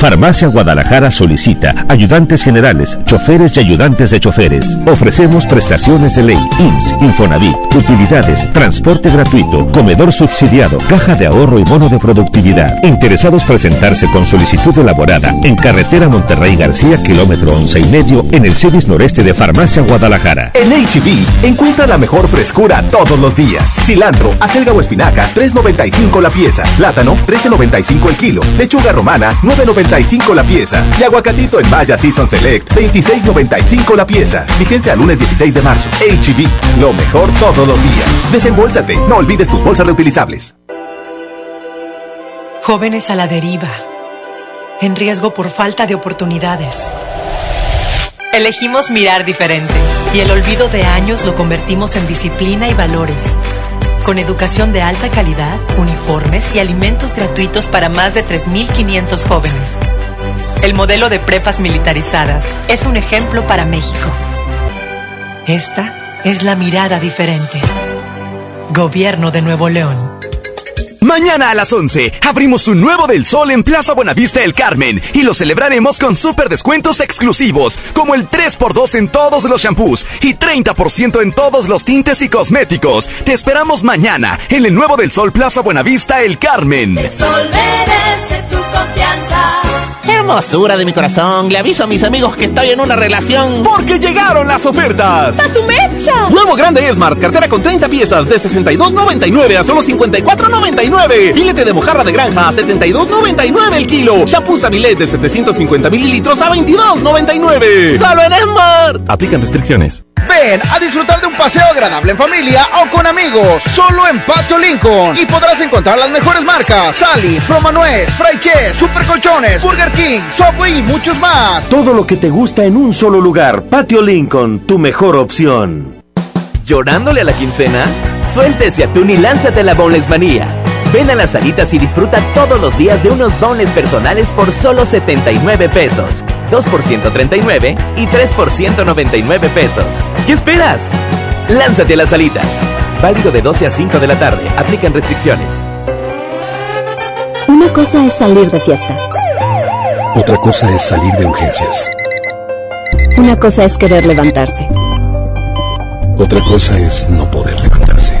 S47: Farmacia Guadalajara solicita ayudantes generales, choferes y ayudantes de choferes. Ofrecemos prestaciones de ley, IMSS, Infonavit, utilidades, transporte gratuito, comedor subsidiado, caja de ahorro y bono de productividad. Interesados presentarse con solicitud elaborada en carretera Monterrey García, kilómetro once y medio, en el CEDIS noreste de Farmacia Guadalajara.
S18: En HB, encuentra la mejor frescura todos los días. Cilantro, acelga o espinaca, 3.95 la pieza. Plátano, 13.95 el kilo. Lechuga romana, 9.95 la pieza. Y aguacatito en Maya Season Select, 26.95 la pieza. Vigencia lunes 16 de marzo. HB, lo mejor todos los días. Desembolsate, no olvides tus bolsas reutilizables.
S29: Jóvenes a la deriva. En riesgo por falta de oportunidades. Elegimos mirar diferente y el olvido de años lo convertimos en disciplina y valores con educación de alta calidad, uniformes y alimentos gratuitos para más de 3.500 jóvenes. El modelo de prepas militarizadas es un ejemplo para México. Esta es la mirada diferente. Gobierno de Nuevo León.
S18: Mañana a las 11 abrimos un nuevo del Sol en Plaza Buenavista El Carmen y lo celebraremos con super descuentos exclusivos como el 3x2 en todos los shampoos y 30% en todos los tintes y cosméticos. Te esperamos mañana en el nuevo del Sol Plaza Buenavista El Carmen.
S30: El sol merece tu confianza.
S16: Hermosura de mi corazón, le aviso a mis amigos que estoy en una relación. Porque llegaron las ofertas.
S4: ¡A su mecha!
S16: Nuevo grande Smart, cartera con 30 piezas de 62.99 a solo 54.99. Filete de mojarra de granja a 72.99 el kilo. Shampoo Sabilet de 750 mililitros a 22.99. Solo en Smart. Aplican restricciones.
S62: Ven a disfrutar de un paseo agradable en familia o con amigos, solo en Patio Lincoln. Y podrás encontrar las mejores marcas: Sally, Promanuez, Fry Chess, Super Colchones, Burger King, Subway y muchos más.
S63: Todo lo que te gusta en un solo lugar. Patio Lincoln, tu mejor opción.
S33: ¿Llorándole a la quincena? Suéltese atún y lánzate a la Boneless Manía. Ven a las salitas y disfruta todos los días de unos dones personales por solo 79 pesos. 2 por 139 y 3 por 199 pesos. ¿Qué esperas? Lánzate a las salitas. Válido de 12 a 5 de la tarde. Aplican restricciones.
S44: Una cosa es salir de fiesta.
S37: Otra cosa es salir de urgencias.
S44: Una cosa es querer levantarse.
S37: Otra cosa es no poder levantarse.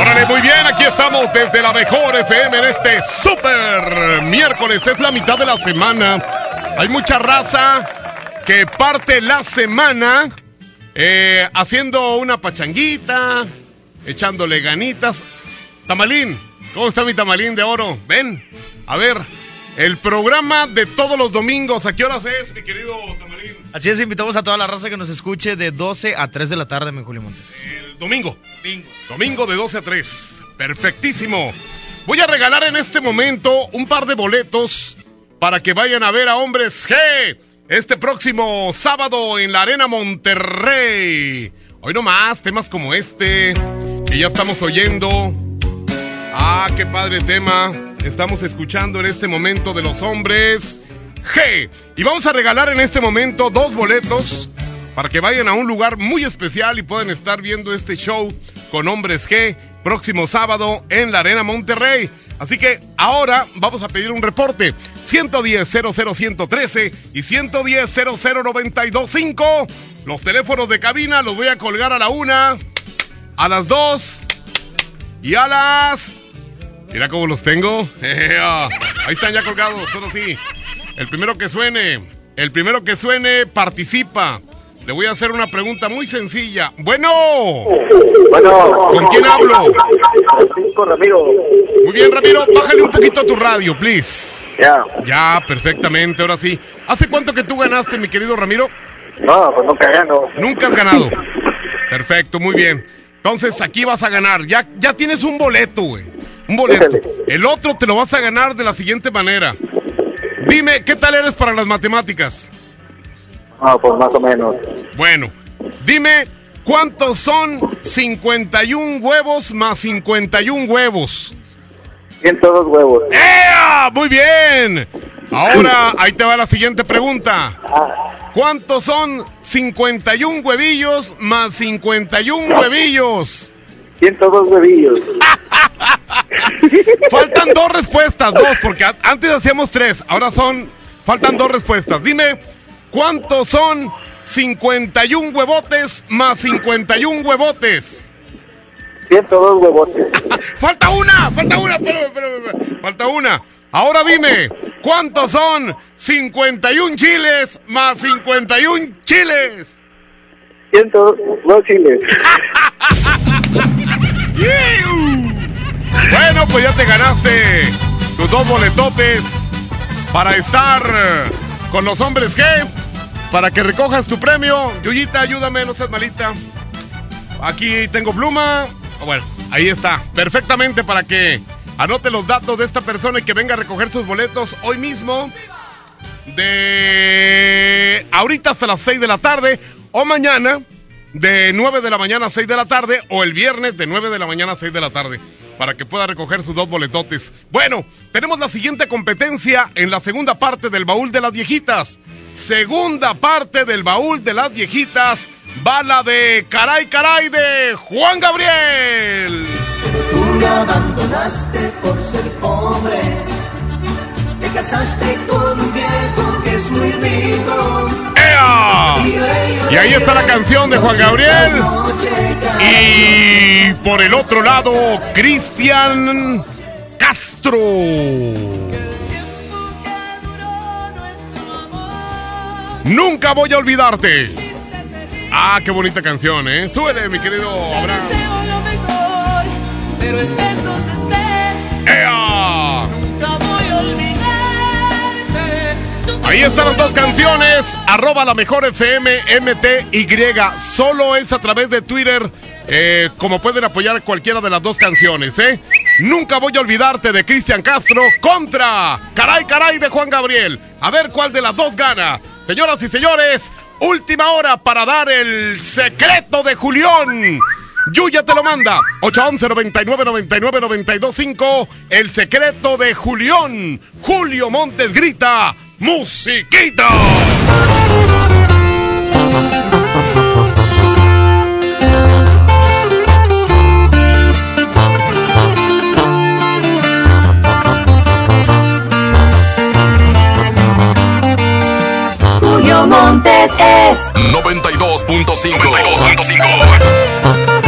S7: Órale, muy bien, aquí estamos desde la mejor FM en este super miércoles. Es la mitad de la semana. Hay mucha raza que parte la semana eh, haciendo una pachanguita, echándole ganitas. Tamalín, ¿cómo está mi tamalín de oro? Ven, a ver, el programa de todos los domingos, ¿a qué horas es, mi querido tamalín?
S64: Así es, invitamos a toda la raza que nos escuche de 12 a 3 de la tarde, mi Julio Montes.
S7: El domingo. Domingo de 12 a 3. Perfectísimo. Voy a regalar en este momento un par de boletos para que vayan a ver a Hombres G este próximo sábado en la Arena Monterrey. Hoy nomás, temas como este que ya estamos oyendo. Ah, qué padre tema. Estamos escuchando en este momento de los hombres Y vamos a regalar en este momento dos boletos para que vayan a un lugar muy especial y puedan estar viendo este show con hombres G próximo sábado en la Arena Monterrey. Así que ahora vamos a pedir un reporte. 110 00113 y 110 00925. Los teléfonos de cabina los voy a colgar a la una, a las dos y a las... Mira cómo los tengo. Ahí están ya colgados, solo sí. El primero que suene, el primero que suene participa. Le voy a hacer una pregunta muy sencilla. Bueno.
S65: Bueno.
S7: ¿Con quién hablo?
S65: Con Ramiro.
S7: Muy bien, Ramiro. Bájale un poquito a tu radio, please.
S65: Ya.
S7: Ya, perfectamente. Ahora sí. ¿Hace cuánto que tú ganaste, mi querido Ramiro?
S65: No, pues nunca gano.
S7: Nunca has ganado. Perfecto, muy bien. Entonces aquí vas a ganar. Ya, ya tienes un boleto, güey. Un boleto. El otro te lo vas a ganar de la siguiente manera. Dime, ¿qué tal eres para las matemáticas?
S65: No, pues más o menos.
S7: Bueno, dime, ¿cuántos son 51 huevos más 51 huevos?
S65: 102 huevos.
S7: ¡Ea! Muy bien. Ahora, ahí te va la siguiente pregunta. ¿Cuántos son 51 huevillos más 51 huevillos?
S65: 102 huevillos.
S7: Faltan dos respuestas, dos, porque antes hacíamos tres, ahora son, faltan dos respuestas. Dime, ¿cuántos son 51 huevotes más 51 huevotes?
S65: 102 huevotes.
S7: falta una, falta una, espérame, espérame, espérame. falta una. Ahora dime, ¿cuántos son 51 chiles más 51 chiles?
S65: 102 chiles.
S7: Bueno, pues ya te ganaste tus dos boletotes para estar con los hombres G, para que recojas tu premio. Yuyita, ayúdame, no seas malita. Aquí tengo pluma. Bueno, ahí está, perfectamente para que anote los datos de esta persona y que venga a recoger sus boletos hoy mismo. De ahorita hasta las 6 de la tarde o mañana de 9 de la mañana a 6 de la tarde o el viernes de 9 de la mañana a 6 de la tarde para que pueda recoger sus dos boletotes. Bueno, tenemos la siguiente competencia en la segunda parte del baúl de las viejitas. Segunda parte del baúl de las viejitas. Bala de Caray Caray de Juan Gabriel.
S66: Tú me abandonaste por ser pobre. Te casaste con un viejo que es muy rico.
S7: Y ahí está la canción de Juan Gabriel. Y por el otro lado, Cristian Castro. Nunca voy a olvidarte. Ah, qué bonita canción, ¿eh? Súbele, mi querido Abraham.
S67: pero estés donde estés.
S7: ¡Ea! Ahí están las dos canciones. Arroba la mejor FM MTY. Solo es a través de Twitter. eh, como pueden apoyar cualquiera de las dos canciones, ¿eh? Nunca voy a olvidarte de Cristian Castro contra Caray Caray de Juan Gabriel. A ver cuál de las dos gana. Señoras y señores, última hora para dar el secreto de Julián. Yuya te lo manda. 811 99 99 925. El secreto de Julián. Julio Montes grita. ¡Musiquita!
S67: Julio Montes es
S2: 92.5. 92.5.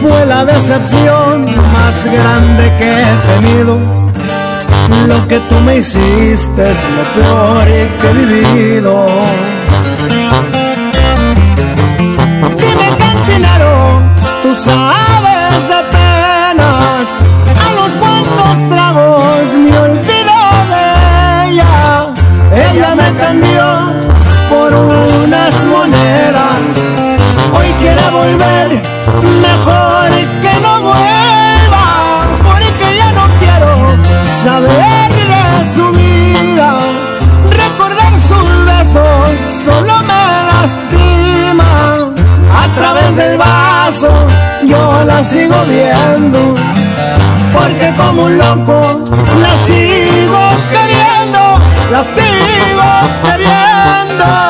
S68: fue la decepción más grande que he tenido. Lo que tú me hiciste es lo peor que he vivido. Dime cantinero, tú sabes de penas, a los cuantos tragos me olvido de ella. Ella me cambió por unas monedas, hoy quiere volver mejor que no vuelva, porque ya no quiero saber de su vida. Recordar sus besos solo me lastima. A través del vaso yo la sigo viendo, porque como un loco la sigo queriendo, la sigo queriendo.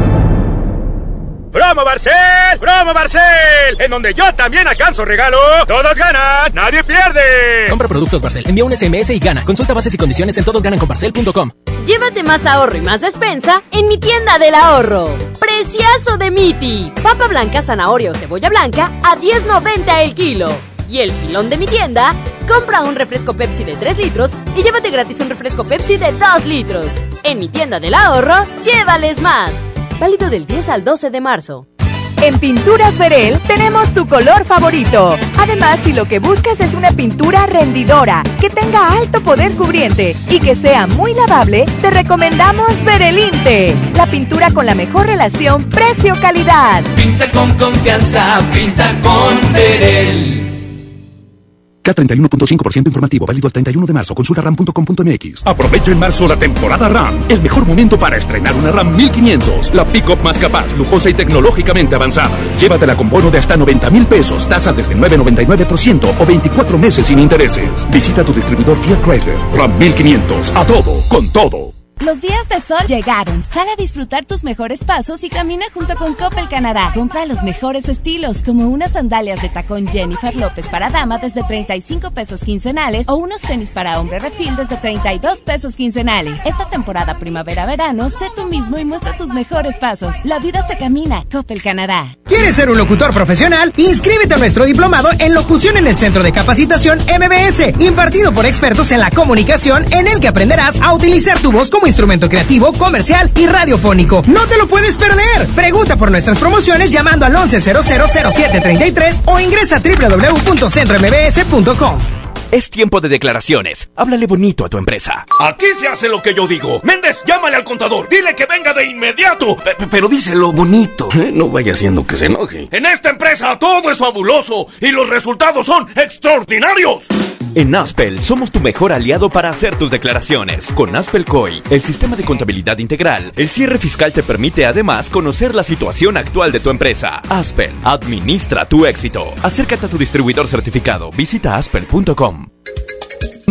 S23: ¡Promo Barcel! ¡Promo Barcel! En donde yo también alcanzo regalo. Todos ganan, nadie pierde.
S69: Compra productos Barcel, envía un SMS y gana. Consulta bases y condiciones en todosgananconbarcel.com.
S29: Llévate más ahorro y más despensa en mi tienda del ahorro. Preciazo de Miti. Papa blanca, zanahoria o cebolla blanca a 10.90 el kilo. Y el filón de mi tienda, compra un refresco Pepsi de 3 litros y llévate gratis un refresco Pepsi de 2 litros. En mi tienda del ahorro, llévales más. Válido del 10 al 12 de marzo.
S19: En Pinturas Verel tenemos tu color favorito. Además, si lo que buscas es una pintura rendidora, que tenga alto poder cubriente y que sea muy lavable, te recomendamos Verelinte, la pintura con la mejor relación precio-calidad.
S9: Pinta con confianza, pinta con Verel.
S70: K31.5% informativo, válido al 31 de marzo. Consulta ram.com.mx.
S25: Aprovecha en marzo la temporada RAM. El mejor momento para estrenar una RAM 1500. La pick-up más capaz, lujosa y tecnológicamente avanzada. Llévatela con bono de hasta 90 mil pesos, tasa desde 9,99% o 24 meses sin intereses. Visita tu distribuidor Fiat Chrysler. RAM 1500. A todo, con todo.
S41: Los días de sol llegaron. Sal a disfrutar tus mejores pasos y camina junto con Coppel Canadá. Compra los mejores estilos, como unas sandalias de tacón Jennifer López para dama desde 35 pesos quincenales o unos tenis para hombre refil desde 32 pesos quincenales. Esta temporada primavera-verano, sé tú mismo y muestra tus mejores pasos. La vida se camina. Coppel Canadá.
S71: ¿Quieres ser un locutor profesional? Inscríbete a nuestro diplomado en locución en el Centro de Capacitación MBS, impartido por expertos en la comunicación, en el que aprenderás a utilizar tu voz como instrumento creativo, comercial y radiofónico. ¡No te lo puedes perder! Pregunta por nuestras promociones llamando al 11000733 o ingresa a www.centrombs.com.
S18: Es tiempo de declaraciones. Háblale bonito a tu empresa.
S72: Aquí se hace lo que yo digo. Méndez, llámale al contador. Dile que venga de inmediato.
S18: pero díselo bonito.
S73: Eh, No vaya haciendo que se enoje.
S72: En esta empresa todo es fabuloso y los resultados son extraordinarios.
S18: En Aspel somos tu mejor aliado para hacer tus declaraciones. Con Aspel COI, el sistema de contabilidad integral, el cierre fiscal te permite además conocer la situación actual de tu empresa. Aspel, administra tu éxito. Acércate a tu distribuidor certificado. Visita aspel.com.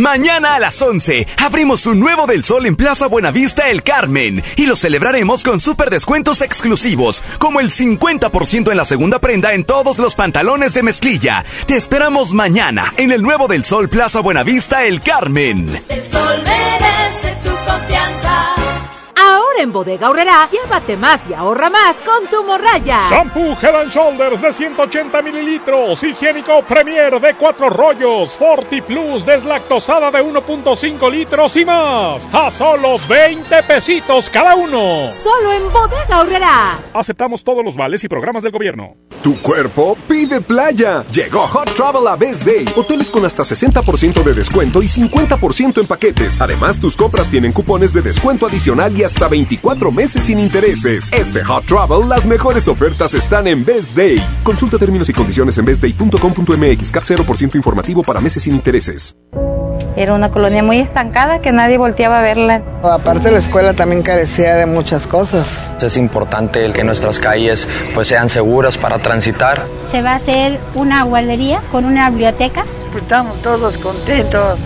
S30: Mañana a las 11 abrimos un nuevo del sol en Plaza Buenavista El Carmen y lo celebraremos con super descuentos exclusivos, como el 50% en la segunda prenda en todos los pantalones de mezclilla. Te esperamos mañana en el nuevo del sol Plaza Buenavista El Carmen.
S4: El sol merece tu confianza. Ahora en Bodega Aurrera, llévate más y ahorra más con tu morraya.
S43: Shampoo Head and Shoulders de 180 mililitros. Higiénico Premier de 4 rollos. Forti Plus deslactosada de 1.5 litros y más. A solo 20 pesitos cada uno.
S4: Solo en Bodega Aurrera.
S43: Aceptamos todos los vales y programas del gobierno.
S74: Tu cuerpo pide playa. Llegó Hot Travel a Best Day. Hoteles con hasta 60% de descuento y 50% en paquetes. Además, tus compras tienen cupones de descuento adicional y hasta 24 meses sin intereses. Este Hot Travel, las mejores ofertas están en Best Day. Consulta términos y condiciones en bestday.com.mx. CAT 0% informativo para meses sin intereses.
S75: Era una colonia muy estancada que nadie volteaba a verla.
S76: Aparte la escuela también carecía de muchas cosas.
S77: Es importante el que nuestras calles pues sean seguras para transitar.
S78: Se va a hacer una guardería con una biblioteca.
S76: Pues estamos todos contentos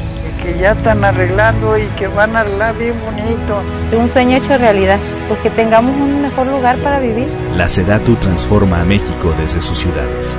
S76: que ya están arreglando y que van a arreglar bien bonito.
S75: Un sueño hecho realidad, pues que tengamos un mejor lugar para vivir.
S79: La Sedatu transforma a México desde sus ciudades.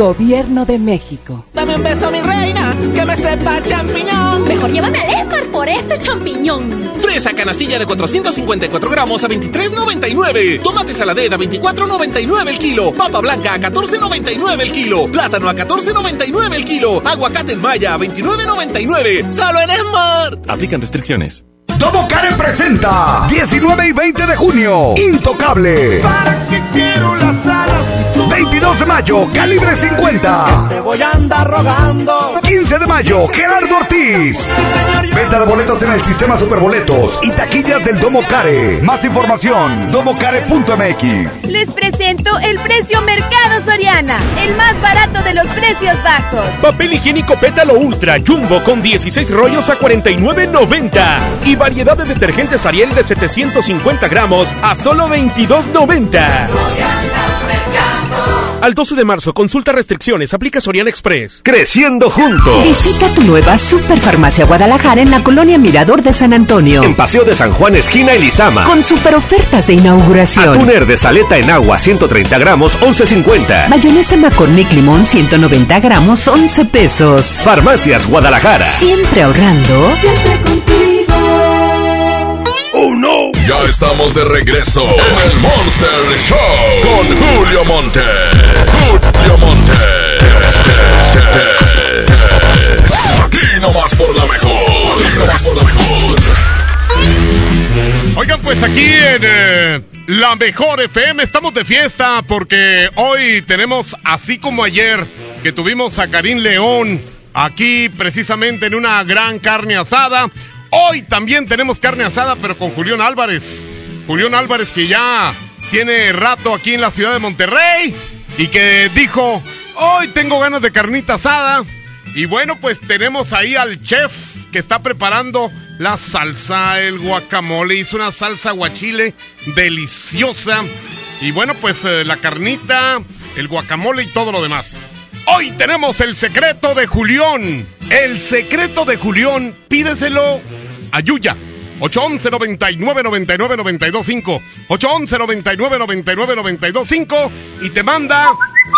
S80: Gobierno de México.
S68: Dame un beso, mi reina, que me sepa champiñón.
S4: Mejor llévame al Esmar por ese champiñón.
S16: Fresa canastilla de 454 gramos a 23.99. Tomate saladera a 24.99 el kilo. Papa blanca a 14.99 el kilo. Plátano a 14.99 el kilo. Aguacate en maya a 29.99. Solo en Smart.
S37: Aplican restricciones.
S72: Domo Karen presenta 19 y 20 de junio. Intocable.
S68: ¿Para qué quiero las alas?
S72: 22 de mayo, calibre 50.
S68: Te voy a andar rogando.
S72: 15 de mayo, Gerardo Ortiz. Venta de boletos en el sistema Superboletos y taquillas del Domo Care. Más información, domocare.mx.
S22: Les presento el precio Mercado Soriana, el más barato de los precios bajos.
S43: Papel higiénico pétalo ultra jumbo con 16 rollos a 49.90 y variedad de detergentes Ariel de 750 gramos a solo 22.90. Al 12 de marzo, consulta restricciones, aplica Soriana Express.
S72: Creciendo juntos.
S19: Visita tu nueva Superfarmacia Guadalajara en la colonia Mirador de San Antonio.
S72: En Paseo de San Juan, esquina Elizama.
S19: Con super ofertas de inauguración.
S72: Atún de saleta en agua, 130 gramos, 11.50.
S19: Mayonesa McCormick Limón, 190 gramos, 11 pesos.
S72: Farmacias Guadalajara.
S19: Siempre ahorrando.
S22: Siempre contigo.
S2: Ya estamos de regreso en el Monster Show con Julio Monte. Julio Monte. Aquí nomás por la mejor.
S7: Oigan, pues aquí en eh, la mejor FM estamos de fiesta porque hoy tenemos, así como ayer, que tuvimos a Karim León aquí precisamente en una gran carne asada. Hoy también tenemos carne asada, pero con Julián Álvarez. Julián Álvarez que ya tiene rato aquí en la ciudad de Monterrey y que dijo, hoy tengo ganas de carnita asada. Y bueno, pues tenemos ahí al chef que está preparando la salsa, el guacamole, hizo una salsa guachile deliciosa. Y bueno, pues eh, la carnita, el guacamole y todo lo demás. Hoy tenemos el secreto de Julián. El secreto de Julián, pídeselo a Yuya. 811 99 99 925 811 99 99 925 y te manda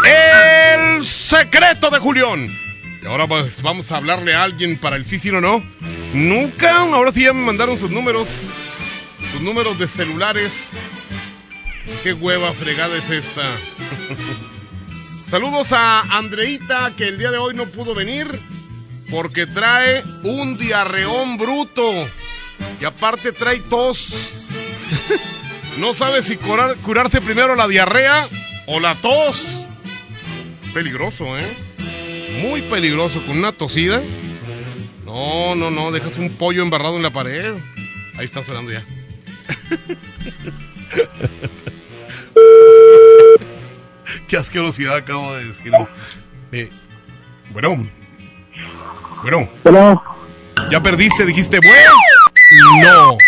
S7: el secreto de Julián. Y ahora pues vamos a hablarle a alguien para el sí, sí o no. Nunca, ahora sí ya me mandaron sus números. Sus números de celulares. Qué hueva fregada es esta. Saludos a Andreita que el día de hoy no pudo venir. porque trae un diarreón bruto. Y aparte trae tos. no sabe si curar- curarse primero la diarrea o la tos. Peligroso, ¿eh? Muy peligroso. Con una tosida. No, no, no. Dejas un pollo embarrado en la pared. Ahí está sonando ya. Qué asquerosidad acabo de decir. Eh, bueno. Bueno.
S81: Bueno.
S7: Ya perdiste, dijiste, bueno. No.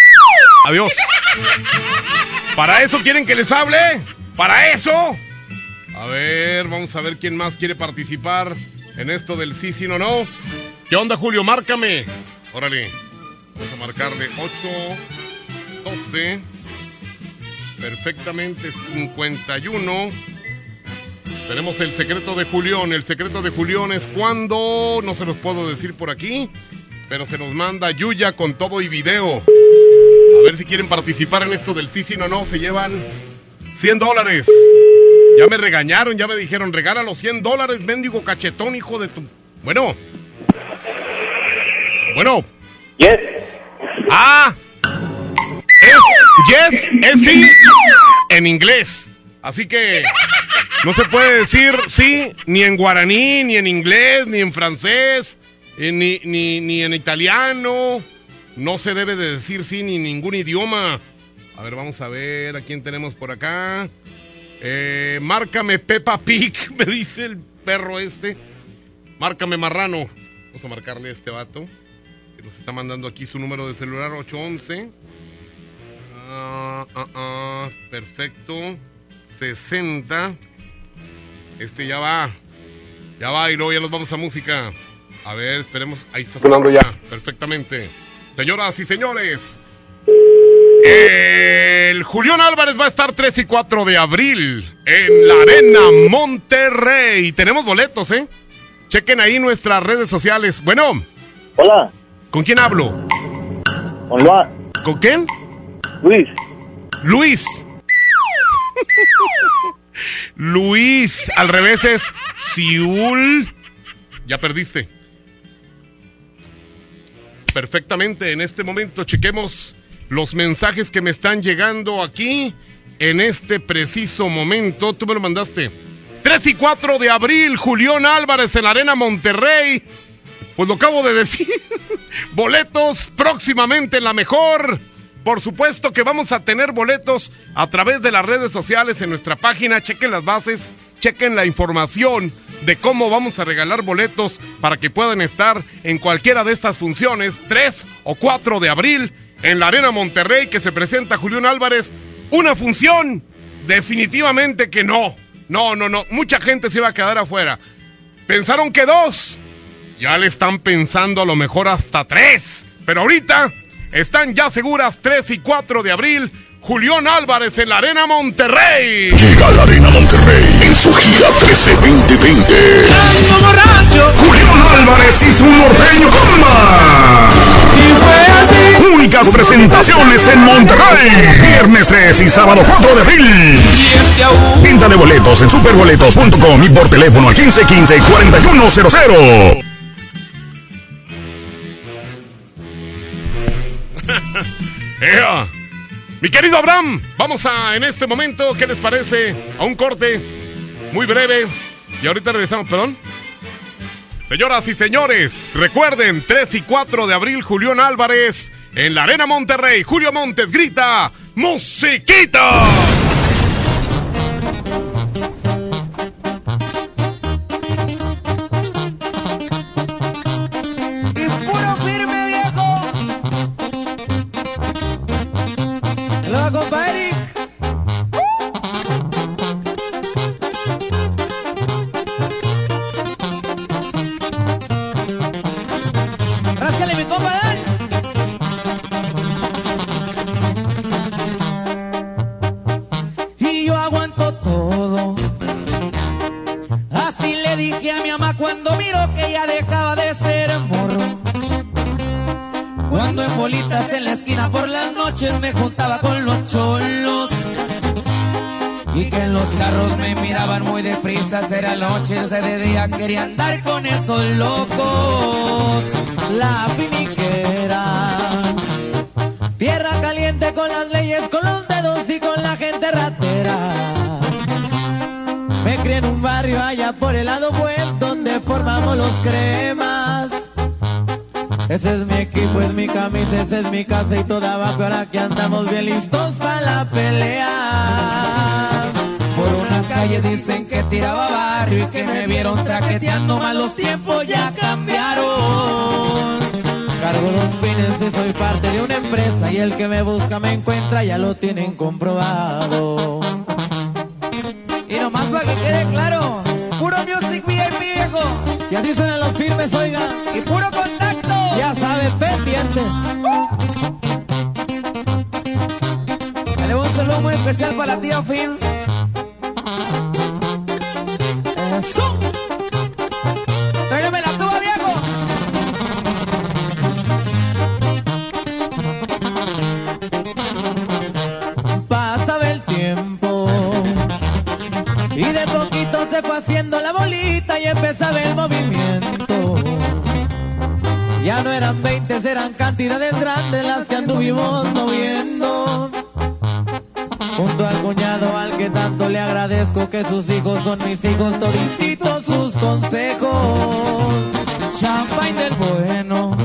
S7: Adiós. ¿Para eso quieren que les hable? ¿Para eso? A ver, vamos a ver quién más quiere participar en esto del sí, sí, no, no. ¿Qué onda, Julio? Márcame. Órale. Vamos a marcarle 8, 12, perfectamente 51. Tenemos el secreto de Julián. El secreto de Julián es cuando, no se los puedo decir por aquí, pero se nos manda Yuya con todo y video. A ver si quieren participar en esto del sí, sí, no, no. Se llevan 100 dólares. Ya me regañaron, ya me dijeron, regala los 100 dólares, mendigo cachetón, hijo de tu... Bueno. Bueno.
S81: Yes.
S7: Ah. Es yes, es sí en inglés. Así que no se puede decir sí ni en guaraní, ni en inglés, ni en francés, eh, ni, ni, ni en italiano. No se debe de decir sí ni en ningún idioma. A ver, vamos a ver a quién tenemos por acá. Eh, márcame Peppa Pig, me dice el perro este. Márcame Marrano. Vamos a marcarle a este vato. Nos está mandando aquí su número de celular 811. Ah, ah, ah, perfecto. 60. Este ya va. Ya va y luego ya nos vamos a música. A ver, esperemos. Ahí está
S81: Sonando ya.
S7: Perfectamente. Señoras y señores. El Julián Álvarez va a estar 3 y 4 de abril en la Arena Monterrey. Tenemos boletos, ¿eh? Chequen ahí nuestras redes sociales. Bueno.
S81: Hola.
S7: ¿Con quién hablo?
S81: Con Luis.
S7: ¿Con quién?
S81: Luis.
S7: Luis. Luis. Al revés es Siul. Ya perdiste. Perfectamente. En este momento chequemos los mensajes que me están llegando aquí en este preciso momento. Tú me lo mandaste. 3 y 4 de abril, Julián Álvarez en la Arena Monterrey. Pues lo acabo de decir. Boletos próximamente en la mejor. Por supuesto que vamos a tener boletos a través de las redes sociales en nuestra página. Chequen las bases, chequen la información de cómo vamos a regalar boletos para que puedan estar en cualquiera de estas funciones, 3 o 4 de abril, en la Arena Monterrey, que se presenta Julián Álvarez. Una función, definitivamente que no. No, no, no. Mucha gente se iba a quedar afuera. Pensaron que dos. Ya le están pensando a lo mejor hasta tres. Pero ahorita están ya seguras 3 y 4 de abril. Julián Álvarez en la Arena Monterrey.
S82: Llega a la Arena Monterrey en su gira 13-2020.
S35: Julián Álvarez y su norteño comba. Únicas presentaciones en Monterrey. Viernes 3 y sábado 4 de abril. Venta de boletos en superboletos.com y por teléfono al 1515-4100.
S7: Mi querido Abraham, vamos a en este momento, ¿qué les parece? A un corte muy breve. Y ahorita regresamos, perdón. Señoras y señores, recuerden, 3 y 4 de abril, Julián Álvarez en la Arena Monterrey. Julio Montes grita, ¡Musiquita!
S67: Era noche, se de día, quería andar con esos locos.
S83: La finiquera, tierra caliente con las leyes, con los dedos y con la gente ratera. Me crié en un barrio allá por el lado buen, donde formamos los cremas. Ese es mi equipo, es mi camisa, esa es mi casa y toda va peor. Aquí andamos bien listos para la pelea.
S67: Calles dicen que tiraba barrio y que me vieron traqueteando, mal los tiempos ya cambiaron.
S83: Cargo dos fines y soy parte de una empresa y el que me busca me encuentra, ya lo tienen comprobado.
S67: Y nomás para que quede claro, puro music VIP viejo.
S83: Y así suenan los firmes, oiga.
S67: Y puro contacto.
S83: Ya sabes, pendientes.
S67: Dale un saludo muy especial para la tía Phil.
S83: Que sus hijos son mis hijos, todititos sus consejos.
S67: Champagne del bueno.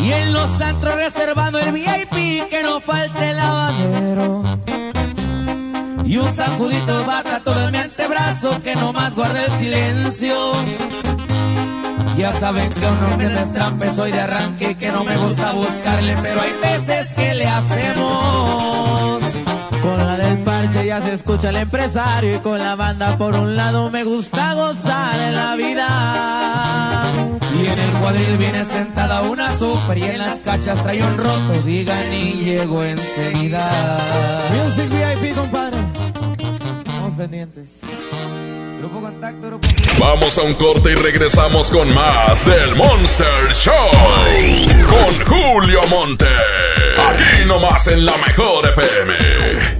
S67: Y en los antros reservando el VIP que no falte el lavadero. Y un sacudito de bata todo en mi antebrazo que no más guarda el silencio. Ya saben que uno me destrampe, soy de arranque, que no me gusta buscarle, pero hay veces que le hacemos.
S83: Ya se escucha el empresario y con la banda por un lado me gusta gozar en la vida.
S67: Y en el cuadril viene sentada una super y en las cachas trae un roto, digan y llego enseguida.
S83: Music VIP, compadre. Vamos pendientes.
S67: Grupo Contacto, Grupo
S2: Vamos a un corte y regresamos con más del Monster Show. Con Julio Monte. Aquí nomás en la mejor FM.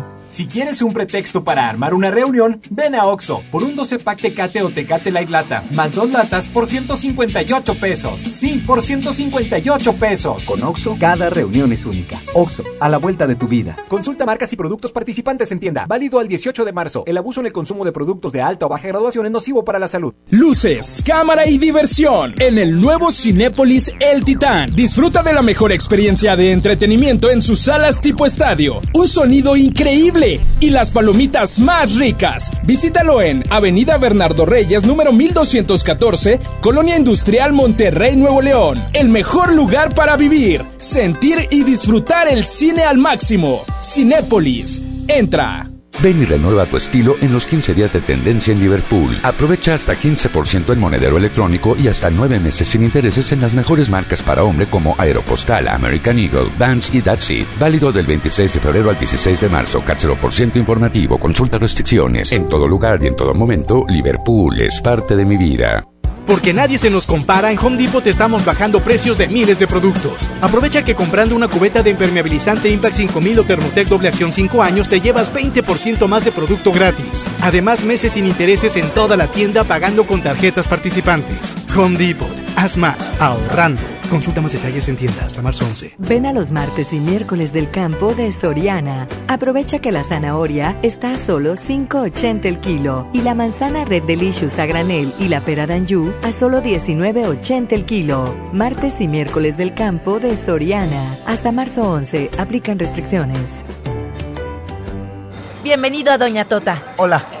S43: Si quieres un pretexto para armar una reunión, ven a Oxo por un 12 pack Tecate o Tecate Light Lata, más dos latas por 158 pesos. Sí, por 158 pesos.
S18: Con Oxo, cada reunión es única. Oxo, a la vuelta de tu vida.
S43: Consulta marcas y productos participantes en tienda. Válido al 18 de marzo. El abuso en el consumo de productos de alta o baja graduación es nocivo para la salud.
S84: Luces, cámara y diversión en el nuevo Cinépolis El Titán. Disfruta de la mejor experiencia de entretenimiento en sus salas tipo estadio. Un sonido increíble y las palomitas más ricas. Visítalo en Avenida Bernardo Reyes, número 1214, Colonia Industrial Monterrey, Nuevo León. El mejor lugar para vivir, sentir y disfrutar el cine al máximo. Cinépolis. Entra.
S24: Ven y renueva tu estilo en los 15 días de tendencia en Liverpool. Aprovecha hasta 15% en monedero electrónico y hasta 9 meses sin intereses en las mejores marcas para hombre como Aeropostal, American Eagle, Vans y That's It. Válido del 26 de febrero al 16 de marzo. Cáchero por ciento informativo. Consulta restricciones. En todo lugar y en todo momento, Liverpool es parte de mi vida.
S85: Porque nadie se nos compara, en Home Depot estamos bajando precios de miles de productos. Aprovecha que comprando una cubeta de impermeabilizante Impact 5000 o Thermotec doble acción 5 años te llevas 20% más de producto gratis. Además, meses sin intereses en toda la tienda pagando con tarjetas participantes. Home Depot, haz más, ahorrando. Consulta más detalles en tienda hasta marzo 11.
S19: Ven a los martes y miércoles del campo de Soriana. Aprovecha que la zanahoria está a solo 5.80 el kilo y la manzana Red Delicious a granel y la pera d'Anjou a solo 19.80 el kilo. Martes y miércoles del campo de Soriana. Hasta marzo 11. Aplican restricciones.
S86: Bienvenido a Doña Tota.
S87: Hola.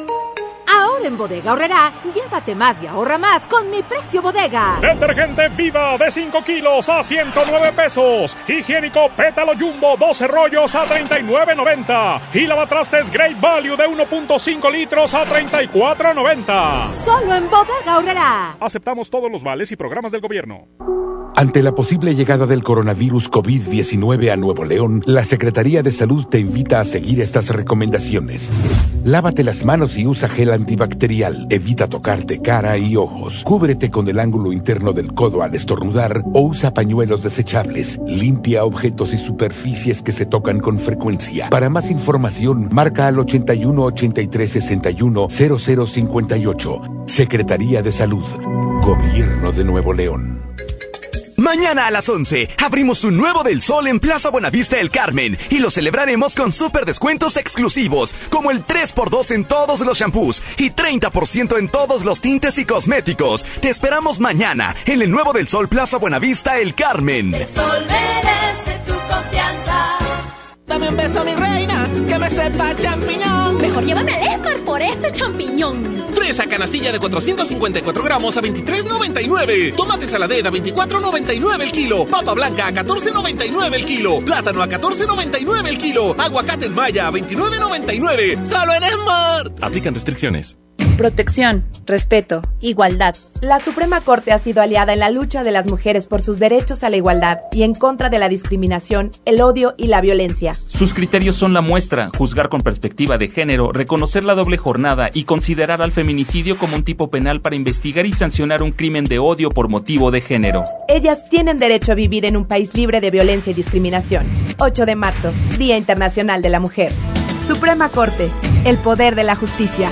S88: En Bodega Horrera, llévate más y ahorra más con mi precio bodega.
S43: Detergente Viva de 5 kilos a 109 pesos. Higiénico Pétalo Jumbo 12 rollos a 39.90. Y lavatrastes Great Value de 1.5 litros a 34.90.
S88: Solo en Bodega Horrera.
S43: Aceptamos todos los vales y programas del gobierno.
S89: Ante la posible llegada del coronavirus COVID-19 a Nuevo León, la Secretaría de Salud te invita a seguir estas recomendaciones. Lávate las manos y usa gel antibacterial. Evita tocarte cara y ojos. Cúbrete con el ángulo interno del codo al estornudar o usa pañuelos desechables. Limpia objetos y superficies que se tocan con frecuencia. Para más información, marca al 81 83 61 0058. Secretaría de Salud. Gobierno de Nuevo León.
S30: Mañana a las 11 abrimos un nuevo del Sol en Plaza Buenavista El Carmen y lo celebraremos con super descuentos exclusivos, como el 3x2 en todos los shampoos y 30% en todos los tintes y cosméticos. Te esperamos mañana en el nuevo del Sol Plaza Buenavista El Carmen.
S4: El sol merece tu confianza.
S15: Dame un beso, mi reina, que me sepa champiñón.
S4: Mejor llévame al Esmar por ese champiñón.
S16: Fresa canastilla de 454 gramos a 23.99. Tomate saladera a 24.99 el kilo. Papa blanca a 14.99 el kilo. Plátano a 14.99 el kilo. Aguacate en maya a 29.99. Solo en Smart.
S37: Aplican restricciones.
S22: Protección, respeto, igualdad. La Suprema Corte ha sido aliada en la lucha de las mujeres por sus derechos a la igualdad y en contra de la discriminación, el odio y la violencia.
S90: Sus criterios son la muestra, juzgar con perspectiva de género, reconocer la doble jornada y considerar al feminicidio como un tipo penal para investigar y sancionar un crimen de odio por motivo de género.
S22: Ellas tienen derecho a vivir en un país libre de violencia y discriminación. 8 de marzo, Día Internacional de la Mujer. Suprema Corte, el poder de la justicia.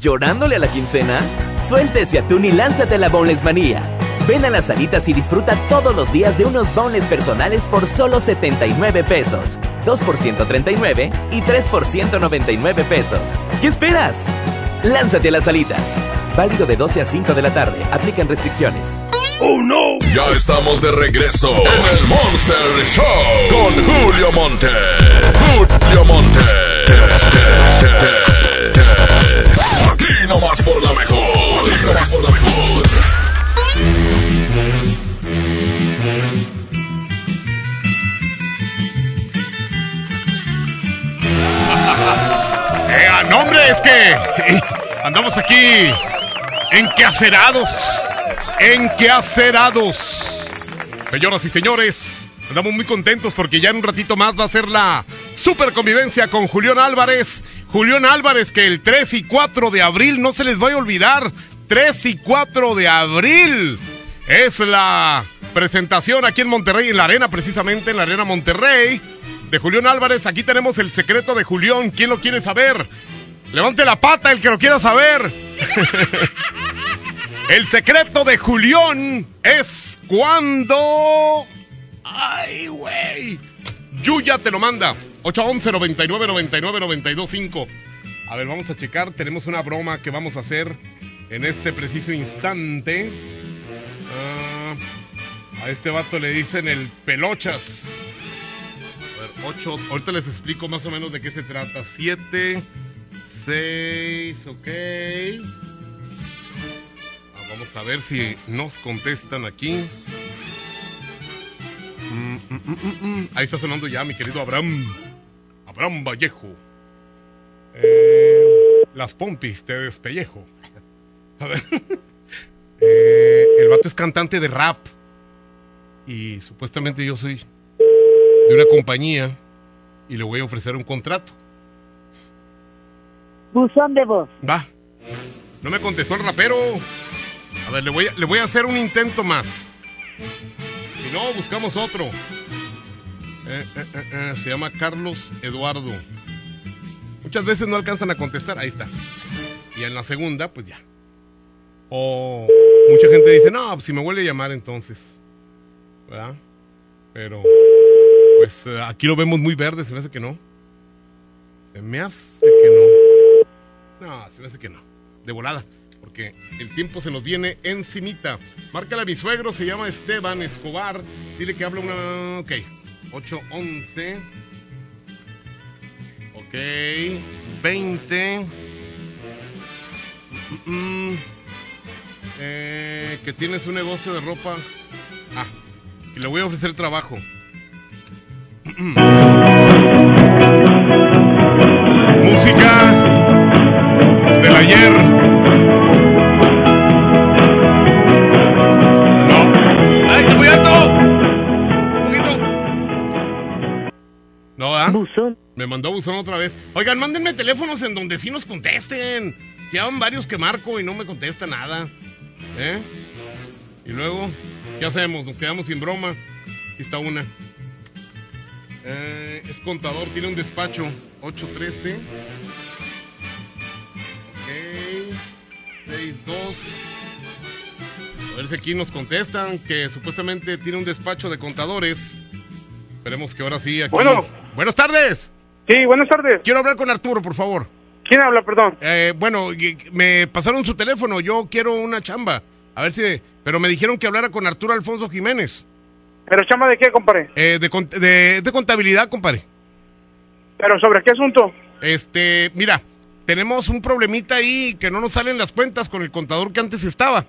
S33: ¿Llorándole a la quincena? Suéltese atún y lánzate a la Boneless Manía. Ven a las salitas y disfruta todos los días de unos boneless personales por solo 79 pesos. 2 por 139 y 3 por 199 pesos. ¿Qué esperas? Lánzate a las salitas. Válido de 12 a 5 de la tarde. Aplican restricciones.
S2: ¡Oh no! Ya estamos de regreso en el Monster Show con Julio Monte. Julio Monte. Aquí nomás por la mejor. Aquí nomás por la mejor.
S7: Eh, ah, no, hombre, es que eh, andamos aquí enquacerados. Enquacerados. Señoras y señores, andamos muy contentos porque ya en un ratito más va a ser la super convivencia con Julián Álvarez. Julián Álvarez, que el 3 y 4 de abril no se les vaya a olvidar. 3 y 4 de abril es la presentación aquí en Monterrey, en la arena, precisamente en la arena Monterrey de Julián Álvarez. Aquí tenemos el secreto de Julián. ¿Quién lo quiere saber? Levante la pata el que lo quiera saber. el secreto de Julián es cuando... ¡Ay, güey! Yuya te lo manda. 811 99 99 925. A ver, vamos a checar. Tenemos una broma que vamos a hacer en este preciso instante. Ah, a este vato le dicen el pelochas. A ver, 8. Ahorita les explico más o menos de qué se trata. 7, 6, ok. Ah, vamos a ver si nos contestan aquí. Mm, mm, mm, mm, mm. Ahí está sonando ya mi querido Abraham. Abraham Vallejo. Eh, las pompis te despellejo. A ver. Eh, el vato es cantante de rap. Y supuestamente yo soy de una compañía y le voy a ofrecer un contrato.
S91: Buzón de voz.
S7: Va. No me contestó el rapero. A ver, le voy a, le voy a hacer un intento más. Si no, buscamos otro. Eh, eh, eh, se llama Carlos Eduardo. Muchas veces no alcanzan a contestar. Ahí está. Y en la segunda, pues ya. O mucha gente dice, no, pues si me vuelve a llamar entonces. ¿Verdad? Pero, pues aquí lo vemos muy verde, se me hace que no. Se me hace que no. No, se me hace que no. De volada. El tiempo se nos viene encimita. Márcale a mi suegro, se llama Esteban Escobar. Dile que habla una... Ok, 811. Ok, 20. Mm, mm. Eh, que tienes un negocio de ropa. Ah, y le voy a ofrecer trabajo. Me mandó buzón otra vez. Oigan, mándenme teléfonos en donde sí nos contesten. Llevan varios que marco y no me contesta nada. ¿Eh? Y luego, ¿qué hacemos? Nos quedamos sin broma. Aquí está una. Eh, es contador, tiene un despacho. 813. Ok. 62. A ver si aquí nos contestan que supuestamente tiene un despacho de contadores. Esperemos que ahora sí. Aquí
S92: Bueno.
S7: nos- Buenas tardes.
S92: Sí, buenas tardes.
S7: Quiero hablar con Arturo, por favor.
S92: ¿Quién habla, perdón?
S7: Eh, bueno, me pasaron su teléfono. Yo quiero una chamba. A ver si. Pero me dijeron que hablara con Arturo Alfonso Jiménez.
S92: ¿Pero chamba de qué, compadre?
S7: Eh, de, de, de contabilidad, compadre.
S92: ¿Pero sobre qué asunto?
S7: Este, mira, tenemos un problemita ahí que no nos salen las cuentas con el contador que antes estaba.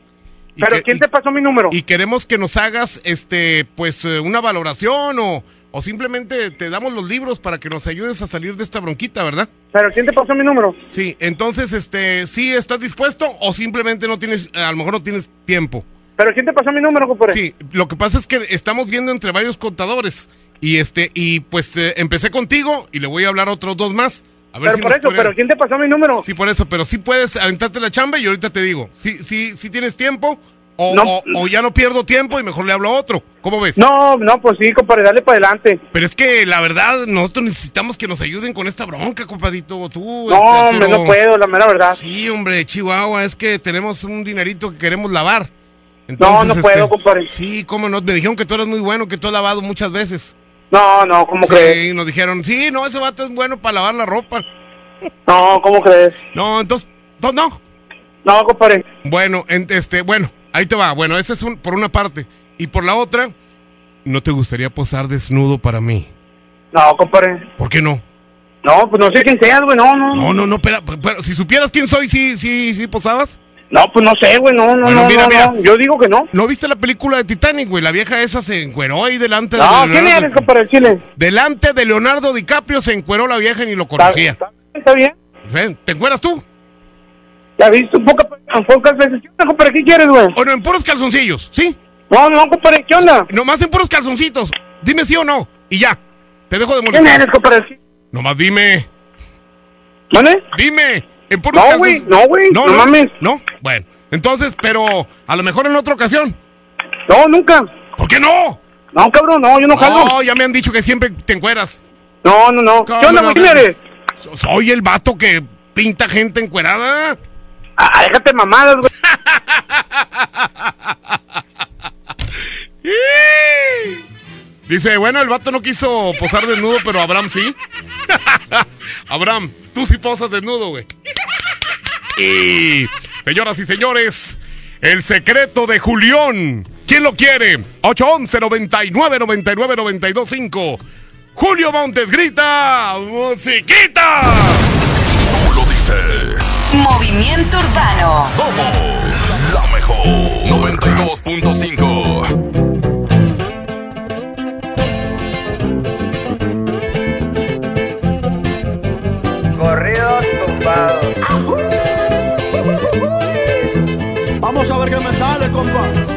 S92: ¿Pero
S7: que-
S92: quién
S7: y-
S92: te pasó mi número?
S7: Y queremos que nos hagas, este, pues, eh, una valoración o, o simplemente te damos los libros para que nos ayudes a salir de esta bronquita, ¿verdad?
S92: ¿Pero quién te pasó mi número?
S7: Sí, entonces, este, ¿sí estás dispuesto o simplemente no tienes, a lo mejor no tienes tiempo?
S92: ¿Pero quién te pasó mi número, compadre?
S7: Sí, lo que pasa es que estamos viendo entre varios contadores y este, y pues eh, empecé contigo y le voy a hablar a otros dos más. A ver
S92: Pero
S7: si
S92: por eso, ¿pero quién te pasó mi número?
S7: Sí, por eso, pero sí puedes aventarte la chamba y ahorita te digo. Sí, sí, sí tienes tiempo o,
S92: No.
S7: o- o ya no pierdo tiempo y mejor le hablo a otro. ¿Cómo ves?
S92: No, no, pues sí, compadre, dale para adelante.
S7: Pero es que la verdad, nosotros necesitamos que nos ayuden con esta bronca, compadito. Tú,
S92: No,
S7: este,
S92: hombre, no puedo, la mera verdad.
S7: Sí, hombre, Chihuahua, es que tenemos un dinerito que queremos lavar.
S92: No, no puedo, compadre.
S7: Sí, cómo no. Me dijeron que tú eres muy bueno, que tú has lavado muchas veces.
S92: No, no, ¿cómo
S7: sí,
S92: crees?
S7: nos dijeron, sí, no, ese vato es bueno para lavar la ropa.
S92: No, ¿cómo crees?
S7: No, entonces, entonces no.
S92: No, compadre.
S7: Bueno, en- este, bueno, ahí te va. Bueno, ese es un, por una parte. Y por la otra, ¿no te gustaría posar desnudo para mí?
S92: No, compadre.
S7: ¿Por qué no?
S92: No, pues no sé quién seas, güey, no, no.
S7: No, no, no, pero si supieras quién soy, sí, sí, sí posabas.
S92: No, pues no sé, güey, no, no,
S7: Bueno,
S92: no,
S7: mira,
S92: no,
S7: mira.
S92: no. Yo digo que no.
S7: ¿No viste la película de Titanic, güey? La vieja esa se encueró ahí delante
S92: No,
S7: de
S92: ¿quién
S7: Leonardo-
S92: eres, compadre, chile?
S7: Delante de Leonardo DiCaprio se encueró la vieja y ni lo conocía.
S92: ¿Está, está bien?
S7: Ven, ¿Te encueras tú?
S92: Ya viste, poca, pocas veces. ¿Qué onda, compadre? ¿Qué quieres, güey?
S7: Bueno, en puros calzoncillos, ¿sí?
S92: No, no, compadre, ¿qué onda?
S7: Nomás en puros calzoncitos. Dime sí o no. Y ya. Te dejo de
S92: ¿Quién
S7: molestar.
S92: eres, compadre?
S7: Nomás dime.
S92: ¿Vale?
S7: Dime. En puros
S92: No, güey, no, güey, no mames.
S7: No, bueno. Entonces, pero a lo mejor en otra ocasión.
S92: No, nunca.
S7: ¿Por qué no?
S92: No, cabrón, no, yo no jalo.
S7: No, ya me han dicho que siempre te encueras.
S92: No, no, no. ¿Qué onda, güey? ¿Quién eres?
S7: So- Soy el vato que pinta gente encuerada.
S92: Ah, déjate mamadas, güey.
S7: Dice, bueno, el vato no quiso posar desnudo, pero Abraham sí. Abraham, tú sí posas desnudo, güey. Y, señoras y señores, el secreto de Julián. ¿Quién lo quiere? 811 99 99 92 5. Julio Montes grita, musiquita.
S93: Movimiento Urbano.
S2: Somos la mejor. 92.5.
S94: Corridos tumbados.
S95: Vamos a ver qué me sale, compa.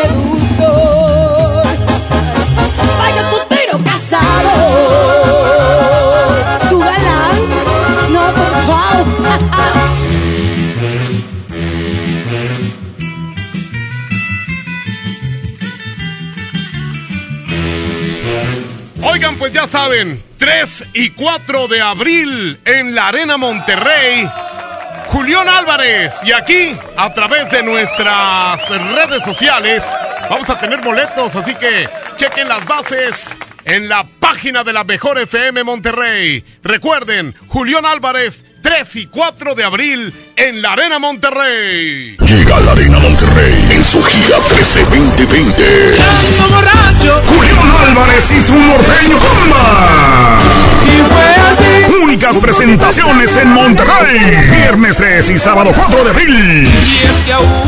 S7: Oigan, pues ya saben, 3 y 4 de abril en la Arena Monterrey. Julián Álvarez. Y aquí, a través de nuestras redes sociales, vamos a tener boletos. Así que chequen las bases en la página de la Mejor FM Monterrey. Recuerden, Julián Álvarez, 3 y 4 de abril en la Arena Monterrey.
S2: Llega a la Arena Monterrey en su gira 13-2020. Julián Álvarez y su norteño comba.
S9: Y fue así.
S2: Únicas presentaciones en Monterrey. Viernes 3 y sábado 4 de abril.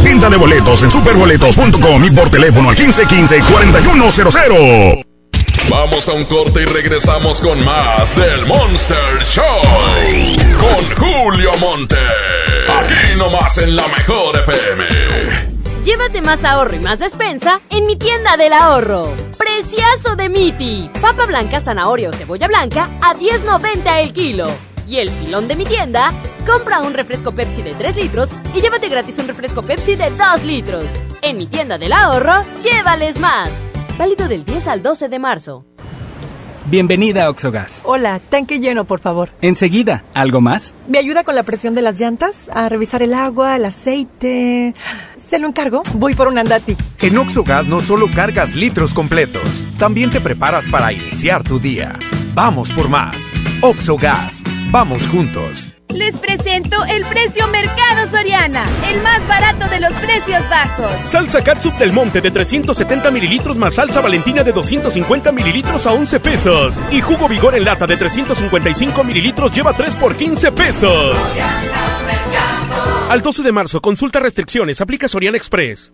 S2: Venta de boletos en superboletos.com y por teléfono al 1515-4100. Vamos a un corte y regresamos con más del Monster Show. Con Julio Monte. Aquí nomás en la mejor FM.
S29: Llévate más ahorro y más despensa en mi tienda del ahorro. Preciazo de Miti. Papa blanca, zanahoria o cebolla blanca a 10.90 el kilo. Y el filón de mi tienda, compra un refresco Pepsi de 3 litros y llévate gratis un refresco Pepsi de 2 litros. En mi tienda del ahorro, llévales más. Válido del 10 al 12 de marzo.
S96: Bienvenida a Oxogas.
S97: Hola, tanque lleno, por favor.
S96: Enseguida, ¿algo más?
S97: ¿Me ayuda con la presión de las llantas? A revisar el agua, el aceite. ¿Se lo encargo? Voy por un andati.
S98: En Oxogas no solo cargas litros completos, también te preparas para iniciar tu día. Vamos por más. Oxogas. Vamos juntos.
S41: Les presento el precio Mercado Soriana, el más barato de los precios bajos.
S19: Salsa Catsup del Monte de 370 mililitros más salsa Valentina de 250 mililitros a 11 pesos. Y jugo Vigor en lata de 355 mililitros lleva 3 por 15 pesos. Al 12 de marzo, consulta restricciones, aplica Soriana Express.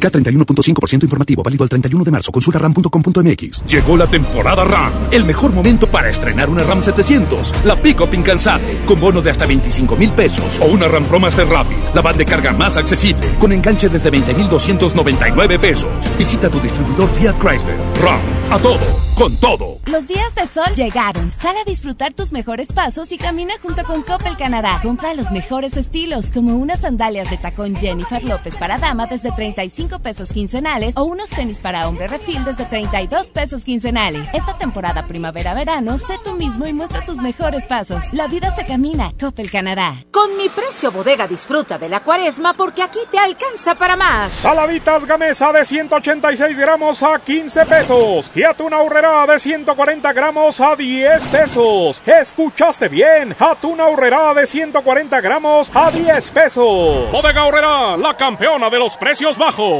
S99: K31.5% informativo, válido al 31 de marzo. Consulta ram.com.mx.
S25: Llegó la temporada RAM. El mejor momento para estrenar una RAM 700. La Pick-Up incansable. Con bono de hasta 25 mil pesos. O una RAM Pro Master Rapid. La van de carga más accesible. Con enganche desde 20,299 pesos. Visita tu distribuidor Fiat Chrysler. RAM. A todo. Con todo.
S41: Los días de sol llegaron. Sal a disfrutar tus mejores pasos y camina junto con Coppel Canadá. Compra los mejores estilos, como unas sandalias de tacón Jennifer López para dama desde 35 pesos quincenales o unos tenis para hombre refil desde 32 pesos quincenales. Esta temporada primavera-verano, sé tú mismo y muestra tus mejores pasos. La vida se camina. Coppel Canadá.
S100: Con mi precio bodega disfruta de la cuaresma porque aquí te alcanza para más.
S43: Saladitas Gamesa de 186 gramos a 15 pesos. Y atún ahorrera de 140 gramos a 10 pesos. ¿Escuchaste bien? Atún ahorrera de 140 gramos a 10 pesos. Bodega ahorrera, la campeona de los precios bajos.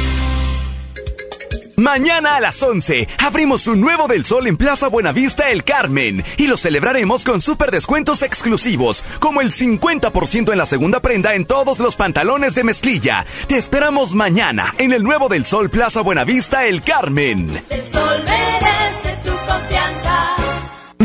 S30: Mañana a las 11 abrimos un nuevo del sol en Plaza Buenavista El Carmen y lo celebraremos con super descuentos exclusivos, como el 50% en la segunda prenda en todos los pantalones de mezclilla. Te esperamos mañana en el nuevo del sol Plaza Buenavista El Carmen.
S101: El sol merece tu confianza.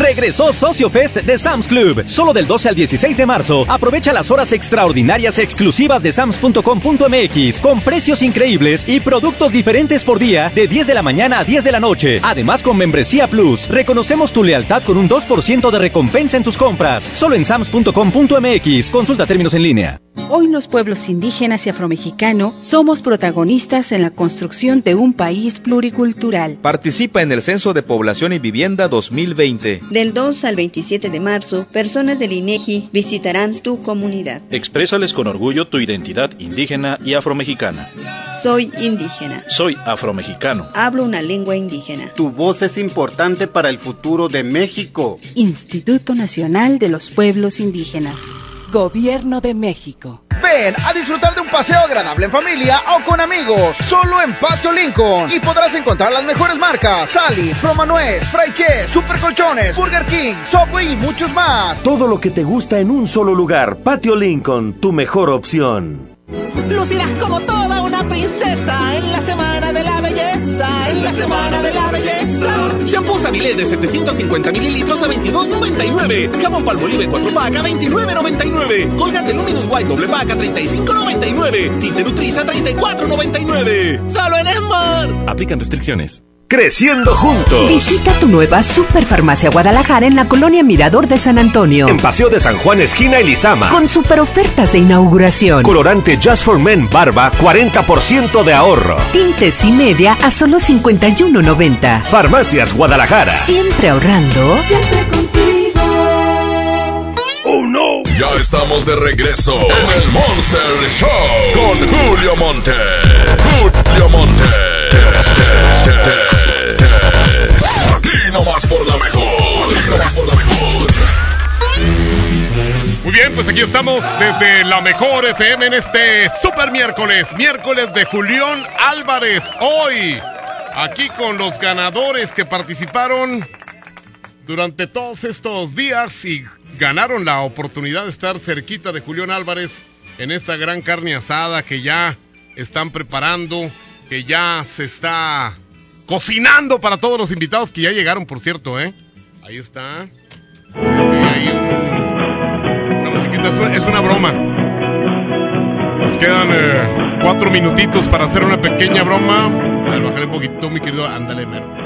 S18: Regresó Socio Fest de Sam's Club. Solo del 12 al 16 de marzo. Aprovecha las horas extraordinarias exclusivas de sams.com.mx con precios increíbles y productos diferentes por día de 10 de la mañana a 10 de la noche. Además con membresía Plus, reconocemos tu lealtad con un 2% de recompensa en tus compras. Solo en sams.com.mx. Consulta términos en línea.
S102: Hoy los pueblos indígenas y afromexicanos somos protagonistas en la construcción de un país pluricultural.
S103: Participa en el Censo de Población y Vivienda 2020.
S104: Del 2 al 27 de marzo, personas del INEGI visitarán tu comunidad.
S105: Exprésales con orgullo tu identidad indígena y afromexicana.
S104: Soy indígena.
S105: Soy afromexicano.
S104: Hablo una lengua indígena.
S106: Tu voz es importante para el futuro de México.
S102: Instituto Nacional de los Pueblos Indígenas.
S107: Gobierno de México.
S108: Ven a disfrutar de un paseo agradable en familia o con amigos, solo en Patio Lincoln. Y podrás encontrar las mejores marcas: Sally, Promanuez, Fry Chess, Super Colchones, Burger King, Subway y muchos más.
S109: Todo lo que te gusta en un solo lugar. Patio Lincoln, tu mejor opción.
S15: Lucirás como toda una princesa en la semana de la belleza, en la semana de la belleza.
S16: Shampoo Sabilé de 750 mililitros a 22.99. Jabón Palmolive 4 pack a 29.99. Colgate Luminous White doble pack a 35.99. Tinte Nutriza a 34.99.
S15: Solo en Smart.
S16: Aplican restricciones.
S110: Creciendo juntos.
S19: Visita tu nueva Superfarmacia Guadalajara en la colonia Mirador de San Antonio.
S110: En Paseo de San Juan, esquina Elizama.
S19: Con super ofertas de inauguración.
S110: Colorante Just for Men Barba, 40% de ahorro.
S19: Tintes y media a solo 51.90.
S110: Farmacias Guadalajara.
S19: Siempre ahorrando.
S111: Siempre contigo.
S2: Ya estamos de regreso en el Monster Show con Julio Monte. Julio Monte. Aquí nomás por la mejor. Aquí nomás por la mejor.
S7: Muy bien, pues aquí estamos desde la mejor FM en este super miércoles, miércoles de Julián Álvarez. Hoy, aquí con los ganadores que participaron durante todos estos días y ganaron la oportunidad de estar cerquita de Julián Álvarez en esta gran carne asada que ya están preparando, que ya se está cocinando para todos los invitados que ya llegaron, por cierto, ¿eh? Ahí está. Sí, ahí un- una musiquita, es una, es una broma. Nos quedan eh, cuatro minutitos para hacer una pequeña broma. A ver, bájale un poquito, mi querido. Ándale, mero.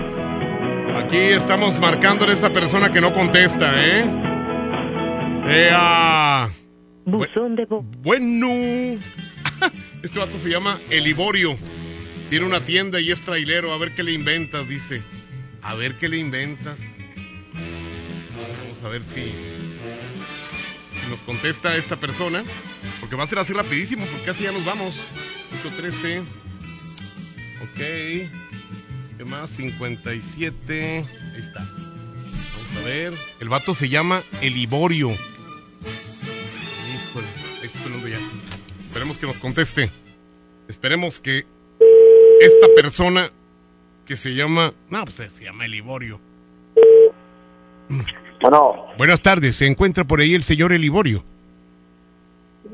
S7: Aquí estamos marcándole a esta persona que no contesta, ¿eh? Eh, ah,
S112: Buzón de voz.
S7: Bueno. Este vato se llama Eliborio. Tiene una tienda y es trailero. A ver qué le inventas, dice. A ver qué le inventas. Vamos a ver si, nos contesta esta persona. Porque va a ser así rapidísimo, porque casi ya nos vamos. 113. Ok. ¿Qué más? 57. Ahí está. Vamos a ver. El vato se llama Eliborio. Híjole, ahí está sonando ya. Esperemos que nos conteste. Esperemos que esta persona que se llama. No, pues se llama Eliborio.
S34: Bueno,
S7: Buenas tardes, ¿se encuentra por ahí el señor Eliborio?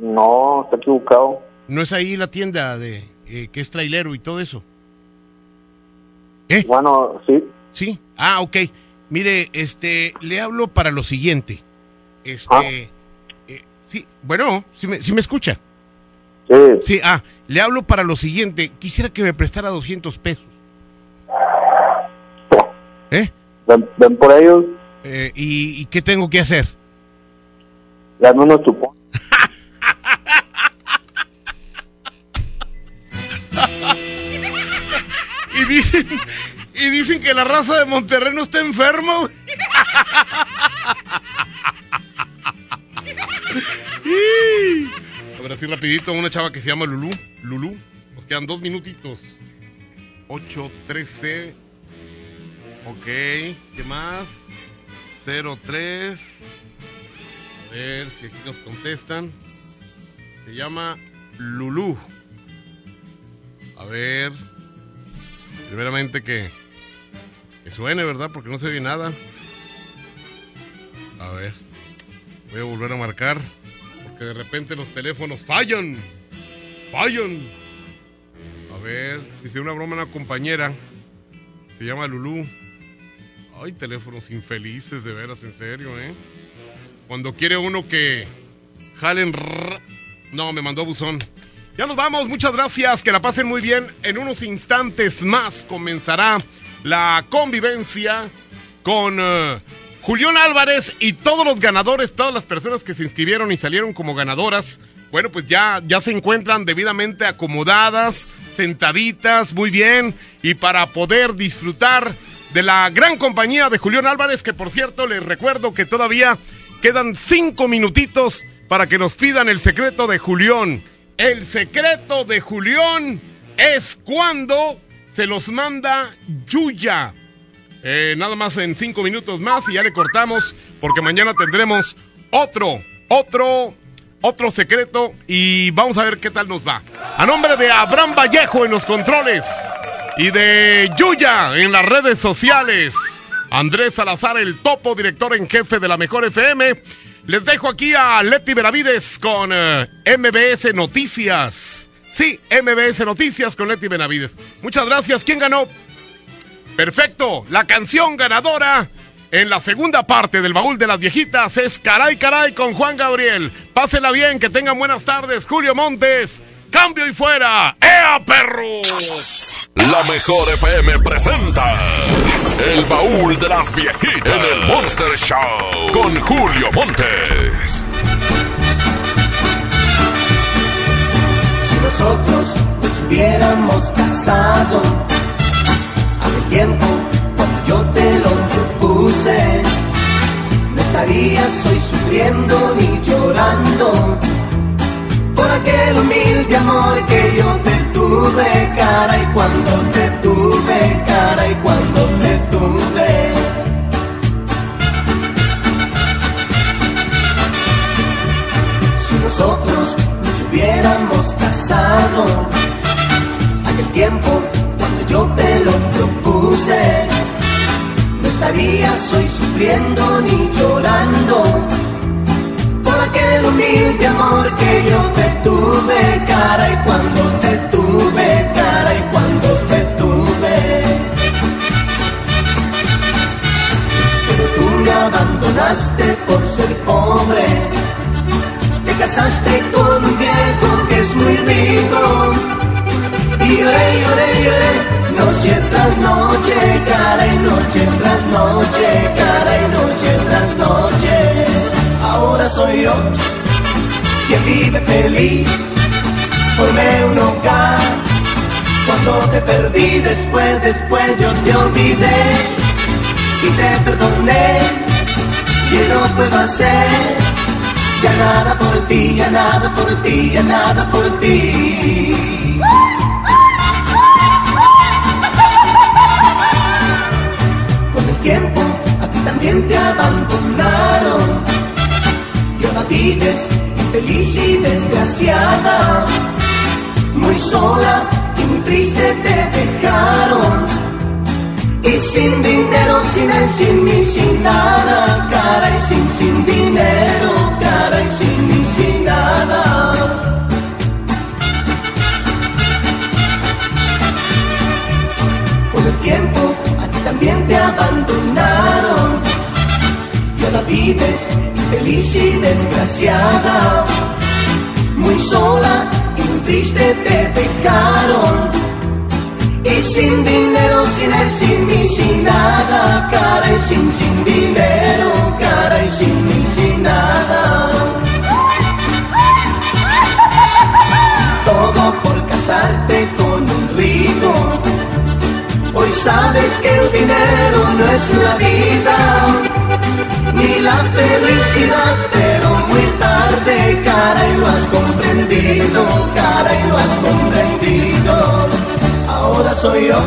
S34: no, está equivocado.
S7: ¿No es ahí la tienda de eh, que es trailero y todo eso? ¿Eh?
S34: Bueno, sí.
S7: Sí. Ah, ok. Mire, este, le hablo para lo siguiente. Este,
S34: Ah.
S7: eh, sí, bueno, si me, sí me escucha.
S34: Sí.
S7: Sí, ah, le hablo para lo siguiente. Quisiera que me prestara 200 pesos. ¿Eh?
S34: Ven, ven por ellos,
S7: Eh, ¿y, y qué tengo que hacer?
S34: dame unos chupones.
S7: Dicen, y dicen que la raza de Monterrey no está enferma. güey. A ver, así rapidito, una chava que se llama Lulú. Lulú. Nos quedan dos minutitos. 8, 13. Ok, ¿qué más? 03. A ver si aquí nos contestan. Se llama Lulú. A ver. Primeramente que, que suene, ¿verdad? Porque no se oye nada. A ver. Voy a volver a marcar. Porque de repente los teléfonos fallan. Fallan. A ver. Dice una broma una compañera. Se llama Lulú. Ay, teléfonos infelices, de veras, en serio, ¿eh? Cuando quiere uno que jalen... No, me mandó buzón. Ya nos vamos, muchas gracias, que la pasen muy bien. En unos instantes más comenzará la convivencia con eh, Julián Álvarez y todos los ganadores, todas las personas que se inscribieron y salieron como ganadoras. Bueno, pues ya, ya se encuentran debidamente acomodadas, sentaditas, muy bien, y para poder disfrutar de la gran compañía de Julián Álvarez, que por cierto les recuerdo que todavía quedan cinco minutitos para que nos pidan el secreto de Julián. El secreto de Julián es cuando se los manda Yuya. Eh, nada más en cinco minutos más y ya le cortamos porque mañana tendremos otro, otro, otro secreto y vamos a ver qué tal nos va. A nombre de Abraham Vallejo en los controles y de Yuya en las redes sociales. Andrés Salazar, el topo director en jefe de la Mejor FM. Les dejo aquí a Leti Benavides con eh, MBS Noticias. Sí, MBS Noticias con Leti Benavides. Muchas gracias. ¿Quién ganó? Perfecto. La canción ganadora en la segunda parte del baúl de las viejitas es Caray Caray con Juan Gabriel. Pásela bien, que tengan buenas tardes. Julio Montes. Cambio y fuera. ¡Ea, perros!
S2: La mejor FM presenta El baúl de las viejitas en el Monster Show con Julio Montes.
S9: Si nosotros nos hubiéramos casado hace tiempo cuando yo te lo propuse, no estarías hoy sufriendo ni llorando por aquel humilde amor que yo te tuve, cara y cuando te tuve, cara y cuando te tuve. Si nosotros nos hubiéramos casado, aquel tiempo cuando yo te lo propuse, no estarías hoy sufriendo ni llorando aquel humilde amor que yo te tuve, cara y cuando te tuve, cara y cuando te tuve. Pero tú me abandonaste por ser pobre, te casaste con un viejo que es muy rico. Y lloré, lloré, lloré, noche tras noche, cara y noche tras noche, cara y noche tras noche ahora soy yo quien vive feliz. Formé un hogar cuando te perdí, después, después yo te olvidé y te perdoné. Y no puedo hacer ya nada por ti, ya nada por ti, ya nada por ti. Con el tiempo a ti también te abandonaron vives infeliz y desgraciada, muy sola y muy triste te dejaron. Y sin dinero, sin él, sin mí, sin nada, cara y sin, sin dinero, cara y sin mí, sin nada. Con el tiempo a ti también te abandonaron y ahora vives feliz y desgraciada, muy sola y triste te dejaron. Y sin dinero, sin él, sin mí, sin nada, cara y sin, sin dinero, cara y sin mí, sin nada. Todo por casarte con un rico. Hoy sabes que el dinero no es la vida ni la felicidad, pero muy tarde, cara, y lo has comprendido, cara, y lo has comprendido. Ahora soy yo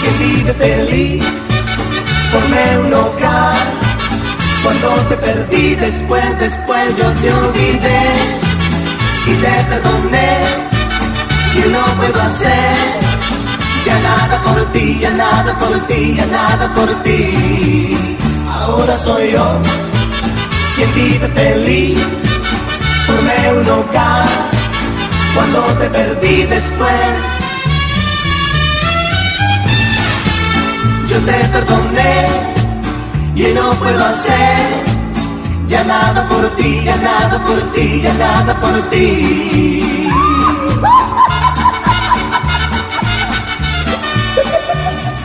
S9: quien vive feliz, formé un hogar. Cuando te perdí, después, después yo te olvidé y te perdoné. Y no puedo hacer ya nada por ti, ya nada por ti, ya nada por ti ahora soy yo quien vive feliz. Formé un hogar cuando te perdí después. yo te perdoné y no puedo hacer ya nada por ti, ya nada por ti, ya nada por ti.